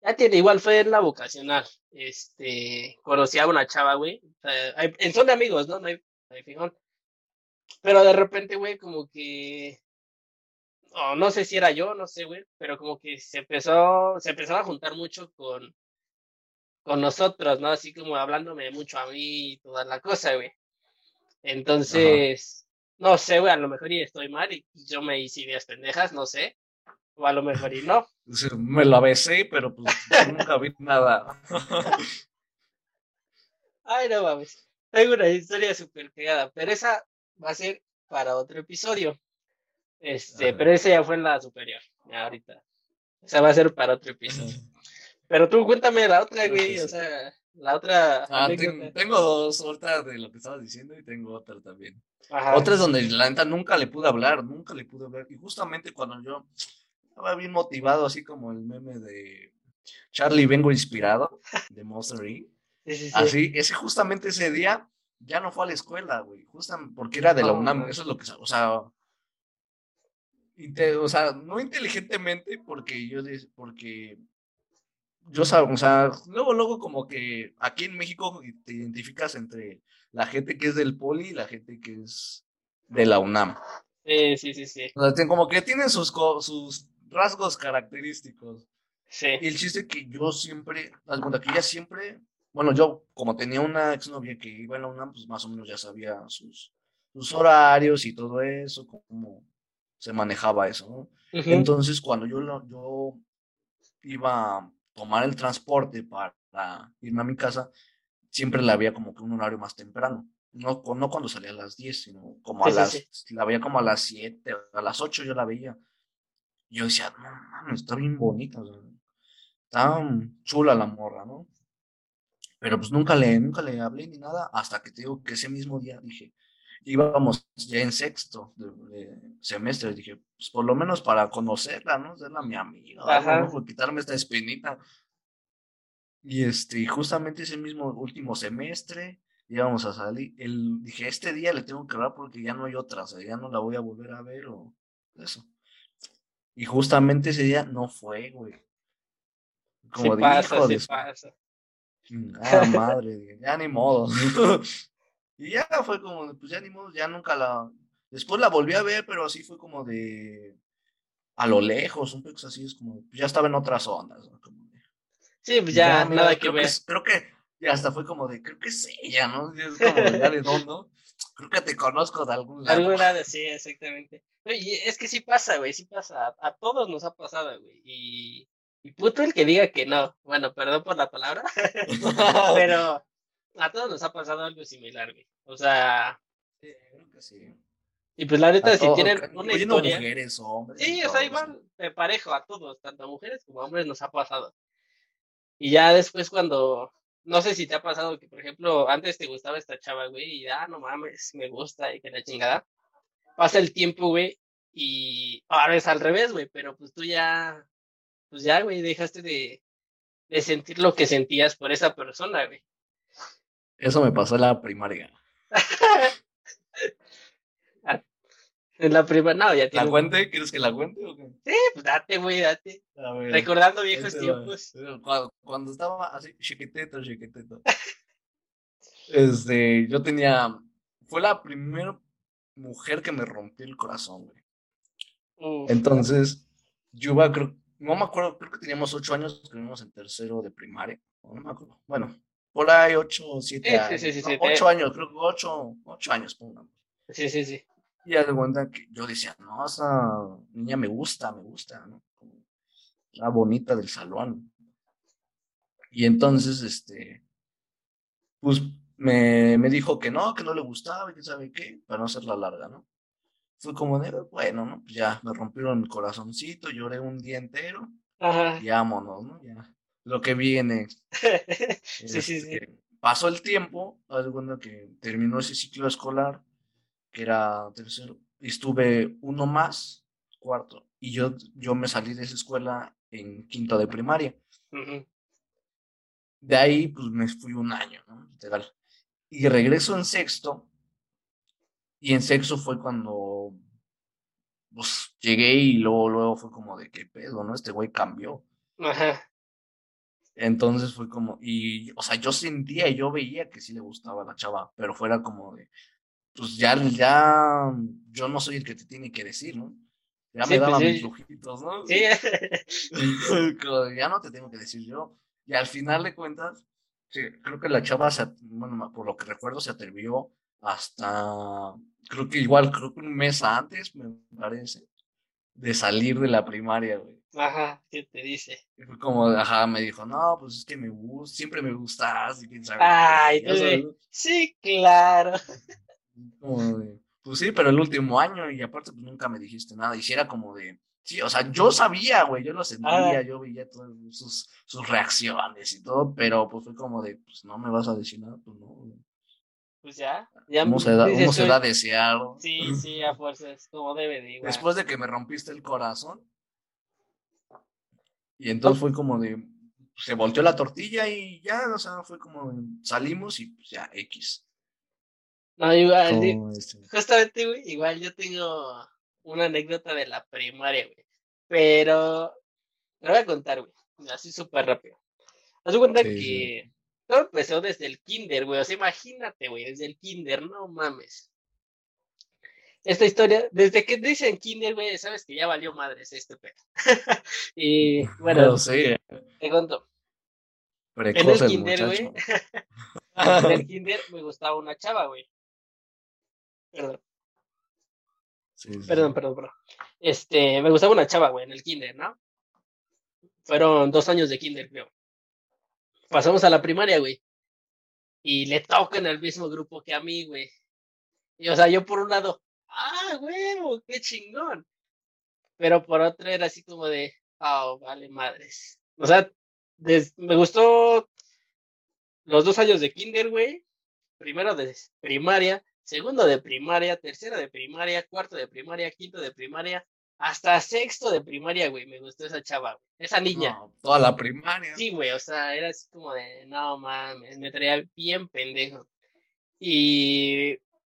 ya tiene, igual fue en la vocacional, este, conocí a una chava, güey, o sea, hay- en son de amigos, ¿no? No hay, hay fijón. Pero de repente, güey, como que, o no sé si era yo, no sé, güey, pero como que se empezó, se empezaba a juntar mucho con, con nosotros, ¿no? Así como hablándome mucho a mí y toda la cosa, güey. Entonces, no sé, güey, a lo mejor y estoy mal y yo me hice ideas pendejas, no sé, o a lo mejor y no. (laughs) Me la besé, pero pues nunca vi nada. (laughs) Ay, no mames. Tengo una historia súper pegada, pero esa va a ser para otro episodio. Este, pero esa ya fue en la superior, ya ahorita. Esa va a ser para otro episodio. (laughs) Pero tú cuéntame la otra, güey, o sea, la otra Ah, anécdota. ten- tengo dos, otra de lo que estabas diciendo y tengo otra también. Ajá. Otra es donde la neta nunca le pude hablar, nunca le pude hablar. Y justamente cuando yo estaba bien motivado, así como el meme de Charlie Vengo Inspirado, de Monster Inc. Sí, sí, sí. Así, ese justamente ese día ya no fue a la escuela, güey, justamente porque era de la UNAM, eso es lo que, o sea, o sea, no inteligentemente, porque yo, porque yo, o sea, luego, luego como que aquí en México te identificas entre la gente que es del poli y la gente que es de la UNAM. Sí, sí, sí, sí. O sea, como que tienen sus, sus rasgos característicos. Sí. Y el chiste que yo siempre, alguna que ya siempre, bueno, yo como tenía una exnovia que iba a la UNAM, pues más o menos ya sabía sus, sus horarios y todo eso, cómo se manejaba eso, ¿no? Entonces, cuando yo, yo iba a tomar el transporte para irme a mi casa, siempre la había como que un horario más temprano. No, no cuando salía a las 10, sino como a las, la veía como a las 7, a las 8 yo la veía. Yo decía, no, mano, está bien bonita, está chula la morra, ¿no? Pero pues nunca le, nunca le hablé ni nada, hasta que te digo que ese mismo día dije, íbamos ya en sexto de, semestre, dije, pues por lo menos para conocerla, ¿no? Serla mi amiga, ¿no? quitarme esta espinita. Y este, justamente ese mismo último semestre íbamos a salir. El, dije, este día le tengo que hablar porque ya no hay otra, o sea, ya no la voy a volver a ver o eso. Y justamente ese día no fue, güey. Como sí pasa, sí pasa. Ah, madre, ya ni modo. (laughs) Y ya fue como, pues ya ni modo, ya nunca la. Después la volví a ver, pero así fue como de. A lo lejos, un poco así, es como. Pues ya estaba en otras ondas. sí, pues ya, nada que ver. creo que ya hasta fue como de, creo que es ella, ¿no? Es como ya de dónde. Creo que te conozco de algún lado. Algún lado, sí, exactamente. Y es que sí pasa, güey, sí pasa. A, todos nos ha pasado, güey. Y, y puto el que diga que no. Bueno, perdón por la palabra. (laughs) pero a todos nos ha pasado algo similar, güey. O sea. Sí, creo que sí. Y pues la neta, si tienen una historia. mujeres, hombres. Sí, o sea, igual de parejo a todos, tanto a mujeres como a hombres nos ha pasado. Y ya después cuando. No sé si te ha pasado que, por ejemplo, antes te gustaba esta chava, güey, y ah, no mames, me gusta y que la chingada. Pasa el tiempo, güey, y ahora es al revés, güey, pero pues tú ya, pues ya, güey, dejaste de, de sentir lo que sentías por esa persona, güey. Eso me pasó en la primaria. (laughs) en la primaria, no, ya tiene. ¿La cuente? ¿Quieres que la cuente o qué? Sí, pues date, güey, date. Recordando viejos tiempos. Cuando, estaba así, chiquitito, chiquitito. este, yo tenía. Fue la primera mujer que me rompió el corazón, güey. Entonces, yo iba, creo, no me acuerdo, creo que teníamos ocho años, estuvimos en tercero de primaria. No me acuerdo. Bueno, por ahí ocho o siete años. Sí, sí, sí, ocho años, creo que ocho, ocho años, pongamos. Sí, sí, sí. Y ya de cuenta que yo decía, no, esa niña me gusta, me gusta, ¿no? La bonita del salón. Y entonces, este, pues me, me dijo que no, que no le gustaba y que sabe qué, para no hacerla larga, ¿no? Fue como de, bueno, ¿no? Pues ya me rompieron el corazoncito, lloré un día entero. Ajá. Y vámonos, ¿no? Ya lo que viene. (laughs) sí, sí, sí. Este, pasó el tiempo, cuando que terminó ese ciclo escolar, que era tercero, y estuve uno más, cuarto, y yo, yo me salí de esa escuela en quinto de primaria. De ahí, pues me fui un año, ¿no? Y regreso en sexto, y en sexto fue cuando pues, llegué y luego, luego fue como de qué pedo, ¿no? Este güey cambió. Ajá. Entonces fue como, y, o sea, yo sentía y yo veía que sí le gustaba a la chava, pero fuera como de, pues ya, ya, yo no soy el que te tiene que decir, ¿no? Ya me daban pues mis lujitos, ¿no? Sí. (laughs) ya no te tengo que decir yo. Y al final de cuentas, sí, creo que la chava, se, bueno, por lo que recuerdo, se atrevió hasta, creo que igual, creo que un mes antes, me parece, de salir de la primaria, güey. Ajá, ¿qué te dice? Y fue como, ajá, me dijo, no, pues es que me gusta, siempre me gustas y quién sabe. Ay, tú sí, claro. (laughs) pues sí, pero el último año y aparte pues nunca me dijiste nada. Y si era como de, sí, o sea, yo sabía, güey, yo lo sentía, yo veía todas sus, sus reacciones y todo, pero pues fue como de, pues no me vas a decir nada, pues no. Pues ya, ya. ¿Cómo (laughs) se da, cómo se da desear? Sí, (laughs) sí, a fuerzas, como debe de Después de que me rompiste el corazón, y entonces fue como de, se volteó la tortilla y ya, o sea, fue como, salimos y pues ya, X. No, igual, justamente, güey, igual yo tengo una anécdota de la primaria, güey. Pero, te voy a contar, güey, así súper rápido. Haz cuenta que todo empezó desde el kinder, güey. O sea, imagínate, güey, desde el kinder, no mames. Esta historia, desde que dicen kinder, güey, sabes que ya valió madres este pedo. (laughs) y (laughs) bueno, sí. te conto. en el kinder, güey. (laughs) en el kinder me gustaba una chava, güey. Perdón. Perdón, perdón, perdón. Este, me gustaba una chava, güey, en el kinder, ¿no? Fueron dos años de kinder, creo pasamos a la primaria, güey. Y le toca en el mismo grupo que a mí, güey. Y o sea, yo por un lado, ah, güey, qué chingón. Pero por otro era así como de, oh, vale madres. O sea, me gustó los dos años de kinder, güey. Primero de primaria, segundo de primaria, tercero de primaria, cuarto de primaria, quinto de primaria, hasta sexto de primaria, güey, me gustó esa chava, güey. Esa niña. toda la primaria. Sí, güey, o sea, era así como de, no mames, me traía bien pendejo. Y,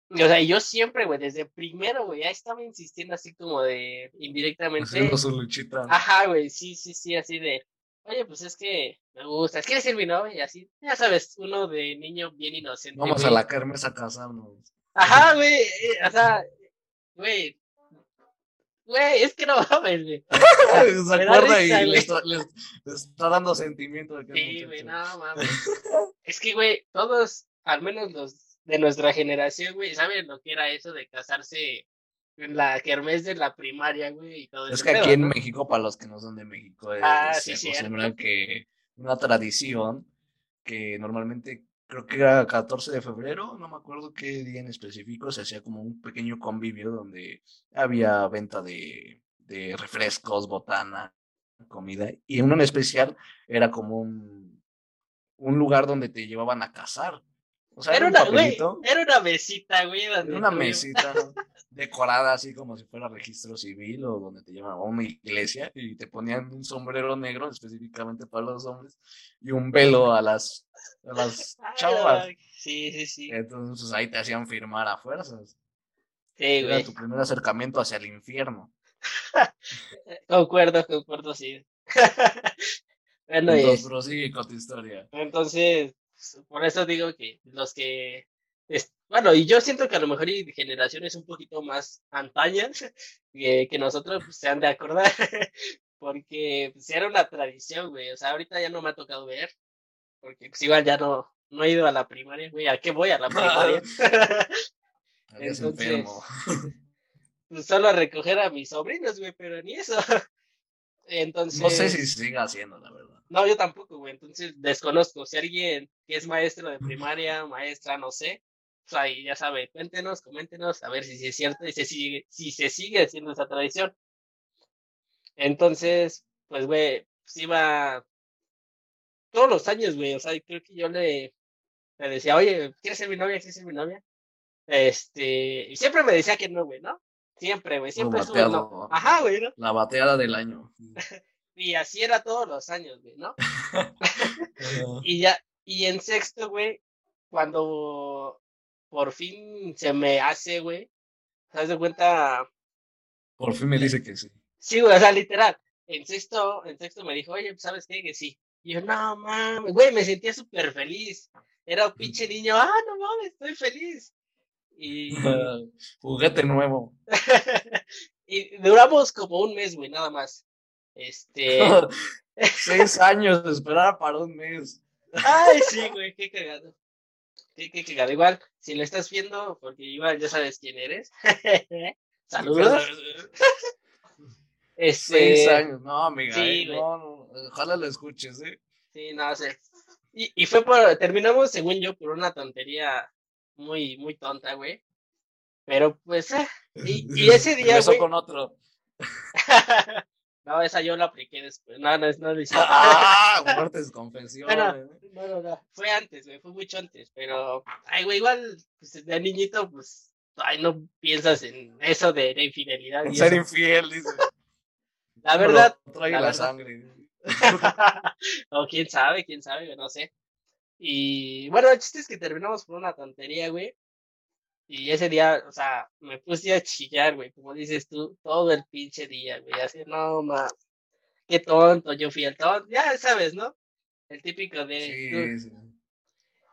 o sea, yo siempre, güey, desde primero, güey, ya estaba insistiendo así como de, indirectamente. Haciendo su luchita. Ajá, güey, sí, sí, sí, así de, oye, pues es que me gusta, es que eres mi novia, y así, ya sabes, uno de niño bien inocente. Vamos a la kermes a casarnos. Ajá, güey, eh, o sea, güey, Güey, es que no mames, güey. (laughs) Se acuerda y le está, dando sentimiento de que Sí, güey, no mames. es que, güey, todos, al menos los de nuestra generación, güey, saben lo que era eso de casarse en la kermés de la primaria, güey, y todo Es que aquí en México, para los que no son de México, ah, se acostumbran que una tradición que normalmente creo que era 14 de febrero, no me acuerdo qué día en específico, se hacía como un pequeño convivio donde había venta de, de refrescos, botana, comida, y uno en especial era como un, un lugar donde te llevaban a cazar. O sea, era, una, güey, era una mesita, güey. Era una mesita (laughs) decorada así como si fuera registro civil o donde te llevaban a una iglesia y te ponían un sombrero negro específicamente para los hombres y un velo a las, a las (laughs) chavas. Sí, sí, sí. Entonces ahí te hacían firmar a fuerzas. Sí, Era tu primer acercamiento hacia el infierno. (laughs) concuerdo, concuerdo, sí. bueno, Entonces, prosigue con tu historia. Entonces, por eso digo que los que, bueno, y yo siento que a lo mejor hay generaciones un poquito más antañas (laughs) que, que nosotros pues, se han de acordar, (laughs) porque pues, era una tradición, güey, o sea, ahorita ya no me ha tocado ver, porque pues igual ya no, no he ido a la primaria, güey, ¿a qué voy a la primaria? (laughs) Entonces, pues solo a recoger a mis sobrinos, güey, pero ni eso. Entonces. No sé si siga haciendo, la verdad. No, yo tampoco, güey. Entonces desconozco. Si alguien que es maestro de primaria, maestra, no sé, pues ahí ya sabe, cuéntenos, coméntenos, a ver si es cierto y si, sigue, si se sigue haciendo esa tradición. Entonces, pues, güey, pues iba todos los años, güey. O sea, creo que yo le, le decía, oye, ¿quieres ser mi novia? ¿Quieres ser mi novia? Este, y siempre me decía que no, güey, ¿no? Siempre, güey, siempre estuvo no. Ajá, güey, ¿no? La bateada del año. (laughs) y así era todos los años, güey, ¿no? (laughs) y ya, y en sexto, güey, cuando por fin se me hace, güey, ¿te das cuenta? Por fin me dice que sí. Sí, güey, o sea, literal. En sexto, en sexto me dijo, oye, pues, ¿sabes qué? Que sí. Y yo, no mames, güey, me sentía súper feliz. Era un pinche niño, ah, no mames, estoy feliz. Y. (laughs) Juguete nuevo. (laughs) y duramos como un mes, güey, nada más. Este. (laughs) Seis años de esperar para un mes. Ay, sí, güey, qué cagado. Qué, qué cagado. Igual, si lo estás viendo, porque igual ya sabes quién eres. (laughs) Saludos. este... Seis años, no, amiga. Sí, eh, no, ojalá lo escuches, ¿eh? Sí, no sé. Y, y fue por. Terminamos, según yo, por una tontería muy, muy tonta, güey. Pero pues, eh, y, y, ese día. Empezó con otro. (laughs) no, esa yo la apliqué después. No, no, no lo hice. Ah, (laughs) fuertes confesiones. no, no, no, Fue antes, güey, fue mucho antes. Pero, ay, güey, igual, pues, de niñito, pues, ay, no piensas en eso de, de infidelidad. ser infiel, dice. La verdad. trae la, sangre. (laughs) o quién sabe, quién sabe, no sé. Y bueno, el chiste es que terminamos por una tontería, güey. Y ese día, o sea, me puse a chillar, güey, como dices tú, todo el pinche día, güey, así, no, ma, qué tonto, yo fui el tonto, ya sabes, ¿no? El típico de... Sí, sí.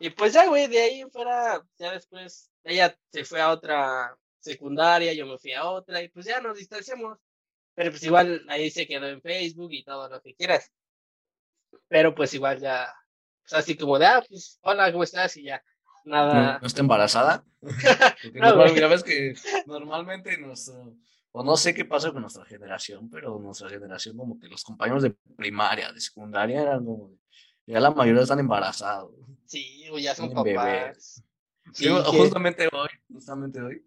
Y pues ya, güey, de ahí fuera, ya después, ella se fue a otra secundaria, yo me fui a otra, y pues ya nos distanciamos. Pero pues igual ahí se quedó en Facebook y todo lo que quieras. Pero pues igual ya, pues así como de, ah, pues hola, ¿cómo estás? Y ya, nada. ¿No, está embarazada? (laughs) Porque ya ves que normalmente nuestro, o no sé qué pasa con nuestra generación, pero nuestra generación como que los compañeros de primaria, de secundaria eran como, ya la mayoría están embarazados. Sí, o ya son papás. Justamente hoy, justamente hoy,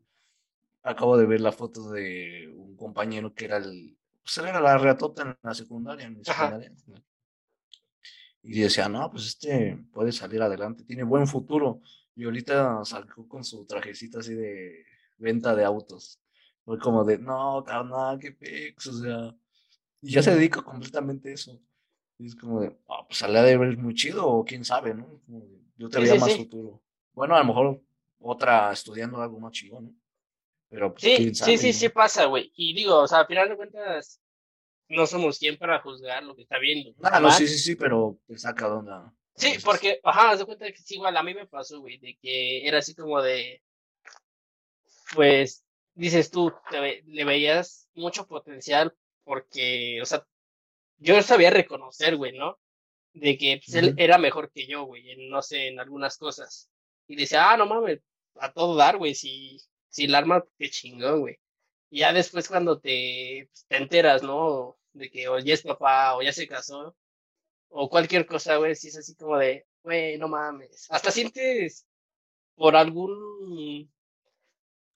acabo de ver la foto de un compañero que era el, pues era la reatota en la secundaria, en secundaria. Y decía, no, pues este puede salir adelante, tiene buen futuro. Y ahorita salió con su trajecito así de venta de autos. Fue como de, no, carnal, qué pex, o sea. Y ya se dedica completamente a eso. Y es como de, ah, pues sale de ver muy chido, o quién sabe, ¿no? yo te veía más futuro. Bueno, a lo mejor otra estudiando algo más chido, ¿no? Pero pues, sí, sí, sí, sí pasa, güey. Y digo, o sea, al final de cuentas, no somos quien para juzgar lo que está viendo. Ah, no, sí, sí, sí, pero te saca de onda. Sí, porque, ajá, se cuenta que sí, igual a mí me pasó, güey, de que era así como de, pues, dices tú, le veías mucho potencial porque, o sea, yo sabía reconocer, güey, ¿no? De que pues, él era mejor que yo, güey, en, no sé, en algunas cosas. Y decía, ah, no mames, a todo dar, güey, si, si el arma, qué chingón, güey. Y ya después cuando te, pues, te enteras, ¿no? De que o ya es papá o ya se casó, o cualquier cosa, güey, si es así como de, güey, no mames. Hasta sientes por algún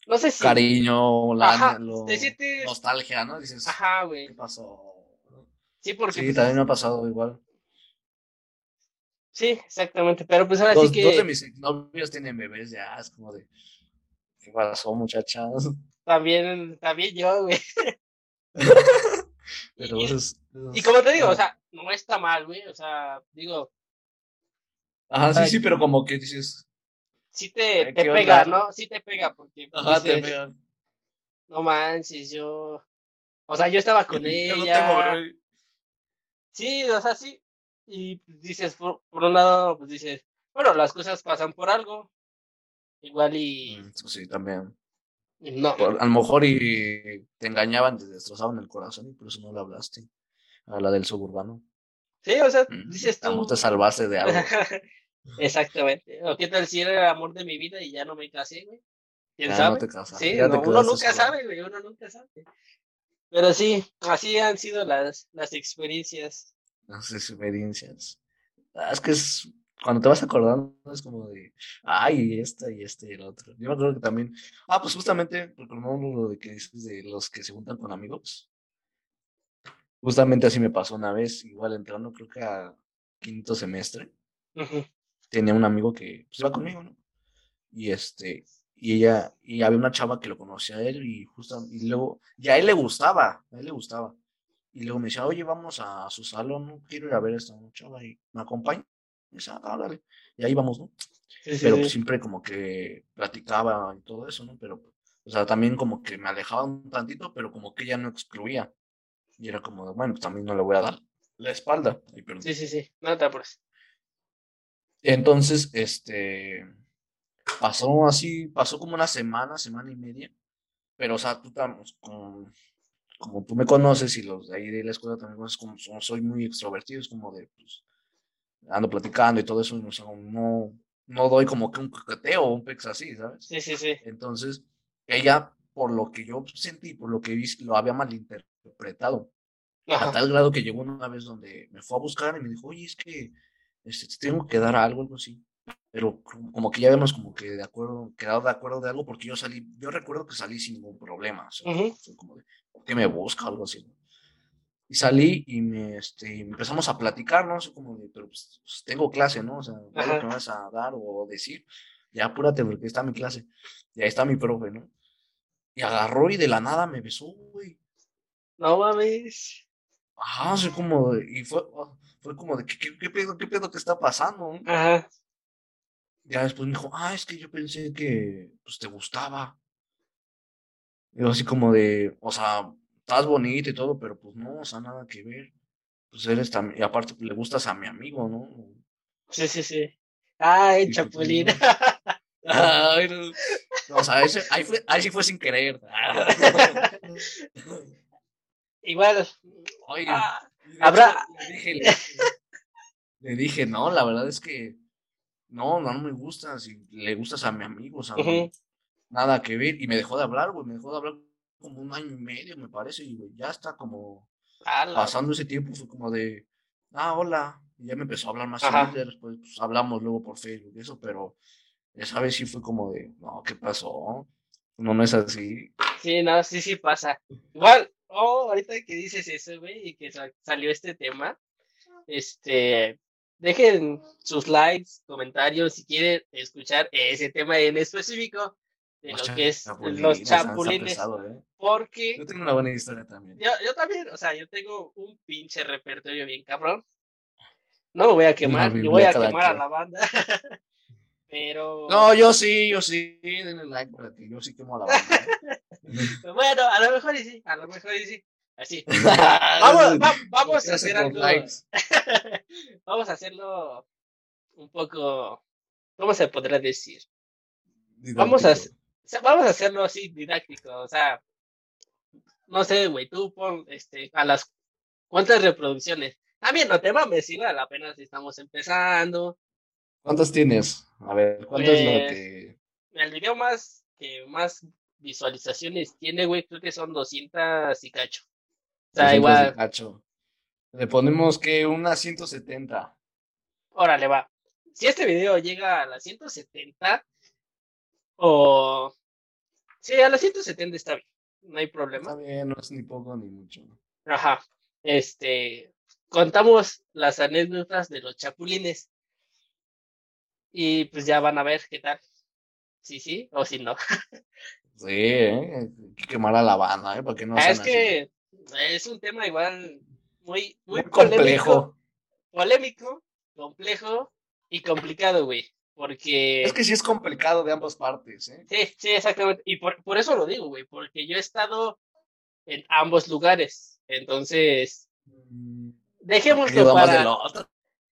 no sé si. Cariño, la, nostalgia, ¿no? Dices, ajá, güey. ¿Qué pasó? Sí, porque. Sí, pues, también me ha pasado igual. Sí, exactamente. Pero pues ahora sí que. Dos de mis novios tienen bebés ya, es como de. ¿Qué pasó, muchachas? También, también yo, güey. (laughs) Pero y, es, y como te digo, o sea, no está mal, güey. O sea, digo. Ajá, sí, sí, pero como que dices, sí te, te pega, ¿no? Sí te pega porque Ajá, te pega. no manches, yo, o sea, yo estaba con ella. sí, o sea, sí. Y dices, por, un lado, pues dices, bueno, las cosas pasan por algo. Igual y. Mm, sí, también. No. a lo mejor y te engañaban, te destrozaban el corazón y por eso no le hablaste. A la del suburbano. Sí, o sea, mm, dices tú. te salvaste de algo. (laughs) Exactamente. O qué tal si era el amor de mi vida y ya no me casé, güey. ¿Quién sabe? sí, uno nunca sabe, güey, uno nunca sabe. Pero sí, así han sido las, las experiencias. Las experiencias. Ah, es que es cuando te vas acordando es como de, ay, esta y este y el otro. Yo me acuerdo que también, ah, pues justamente, recordando lo de que dices de los que se juntan con amigos. Justamente así me pasó una vez, igual entrando creo que a quinto semestre tenía un amigo que pues, iba conmigo, ¿no? Y este, y ella, y había una chava que lo conocía a él y justo, y luego, y a él le gustaba, a él le gustaba. Y luego me decía, oye, vamos a su salón, no quiero ir a ver a esta chava y me acompaña. Y decía, ah, dale. Y ahí vamos, ¿no? pero siempre como que platicaba y todo eso, ¿no? Pero, o sea, también como que me alejaba un tantito, pero como que ella no excluía. Y era como, bueno, pues también no le voy a dar la espalda. sí, sí, sí, no te apures. Entonces, este, pasó así, pasó como una semana, semana y media, pero, o sea, tú como, como tú me conoces y los de ahí de la escuela también conoces, como soy muy extrovertido, es como de, pues, ando platicando y todo eso, o sea, no, no doy como que un coqueteo o un pex así, ¿sabes? Sí, sí, sí. Entonces, ella, por lo que yo sentí, por lo que vi, lo había malinterpretado. A tal grado que llegó una vez donde me fue a buscar y me dijo, oye, es que este, te tengo que dar algo, algo así. Pero como que ya habíamos como que de acuerdo, quedado de acuerdo de algo, porque yo salí, yo recuerdo que salí sin ningún problema, o como de, ¿por qué me busca? Algo así. Y salí y me, este, empezamos a platicar, ¿no? sé como de, pero pues, pues, tengo clase, ¿no? O sea, ¿qué me vas a dar o decir? Ya apúrate porque está mi clase. Y ahí está mi profe, ¿no? Y agarró y de la nada me besó, güey. No mames. Ajá, así como, y fue, fue como de, ¿qué, qué, pedo, qué pedo que está pasando? Ajá. ya después me dijo, ah, es que yo pensé que pues, te gustaba. Y yo así como de, o sea, estás bonita y todo, pero pues no, o sea, nada que ver. Pues eres también, y aparte pues, le gustas a mi amigo, ¿no? Sí, sí, sí. Ay, pues, Chapulín. no. (laughs) Ay, no. O sea, ese, ahí, fue, ahí sí fue sin querer. (laughs) (laughs) Igual. Oye, ah, habrá- le dije, le dije- le dije, no, la verdad es que no, no, no me gustas. Si le gustas a mi amigo, no- Ujú. nada que ver. Y me dejó de hablar, güey, me dejó de hablar como un año y medio, me parece, y güey, ya está como ala. pasando ese tiempo, fue como de, ah, hola. Y ya me empezó a hablar más después pues, hablamos luego por Facebook y eso, pero esa vez sí fue como de, no, ¿qué pasó? No, no es así. Sí, no, sí, sí pasa. Igual, oh, ahorita que dices eso, güey, y que sa- salió este tema, este, dejen sus likes, comentarios, si quieren escuchar ese tema en específico de Los lo que es chapulines, los chapulines, pesado, ¿eh? porque Yo tengo una buena historia también. yo, yo también, o sea, yo tengo un pinche repertorio bien cabrón. No me voy a quemar, yo voy a quemar a quien. la banda. (laughs) Pero No, yo sí, yo sí, denle like para que yo sí quemo la banda. ¿eh? (laughs) bueno, a lo mejor y sí, a lo mejor y sí. Así. (laughs) Vamos, va- vamos a hacer algo. (laughs) Vamos a hacerlo un poco, ¿cómo se podrá decir? Vamos a, vamos a hacerlo así didáctico, o sea, no sé, güey, tú pon, este, a las cuántas reproducciones. También no te mames, igual apenas estamos empezando. ¿Cuántas tienes? A ver, ¿cuántas es lo Pues, que...? El video más que más visualizaciones tiene, güey, creo que son 200 y cacho. O sea, 300 de igual, cacho? Le ponemos que unas 170. órale, va. Si este video llega a las 170 o... Sí, a las 170 está bien, no hay problema. Está bien, no es ni poco ni mucho. Ajá. Este, contamos las anécdotas de los chapulines. Y pues ya van a ver qué tal. Sí, sí, o si no. Sí, ¿eh? Quemar a la banda, ¿eh? Para que no Ah, es así. que es un tema igual muy, muy Muy complejo. polémico, complejo y complicado, güey. Porque Es que sí es complicado de ambas partes, ¿eh? sí, sí, exactamente. Y por, por eso lo digo, güey, porque yo he estado en ambos lugares. Entonces, Mm, dejémoslo para.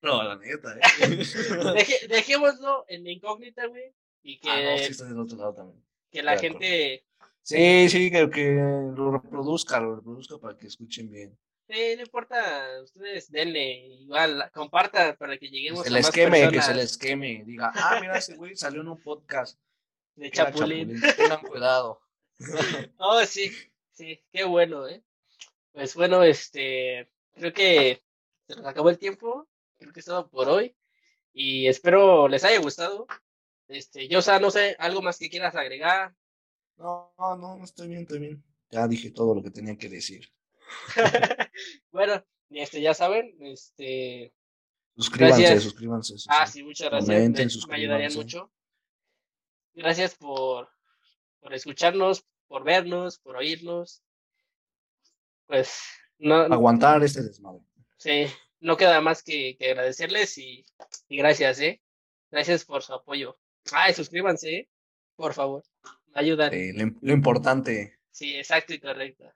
No, la neta, ¿eh? (laughs) Deje- dejémoslo en la incógnita, güey, y que, Ah, no, sí está del otro lado también. que la gente, Sí, sí, que, que lo reproduzca, lo reproduzca para que escuchen bien. eh, no importa, ustedes denle, igual, compartan para que lleguemos Se a les más queme, que personas se les queme. Diga, ah, mira, ese güey salió en un podcast. de que era Chapulín. Tengan cuidado. (laughs) Oh, sí, sí, qué bueno, ¿eh? Pues bueno, este, creo que se nos acabó el tiempo, creo que es todo por hoy, y espero les haya gustado. Este, yo, o sea, no sé, algo más que quieras agregar. No, no, no, estoy bien, estoy bien. Ya dije todo lo que tenía que decir. (laughs) bueno, este, ya saben, este, Suscríbanse, Gracias. suscríbanse. sí, Ah, sí. muchas gracias. Comenten, Me, me ayudarían mucho. Gracias por, por escucharnos, por vernos, por oírnos. Pues no, Aguantar este desmadre. sí, no queda más que, que agradecerles y, y gracias, ¿eh? Gracias por su apoyo. Ay, suscríbanse, ¿eh? por favor. Ayudan. Eh, lo, lo importante. Sí, exacto y correcto.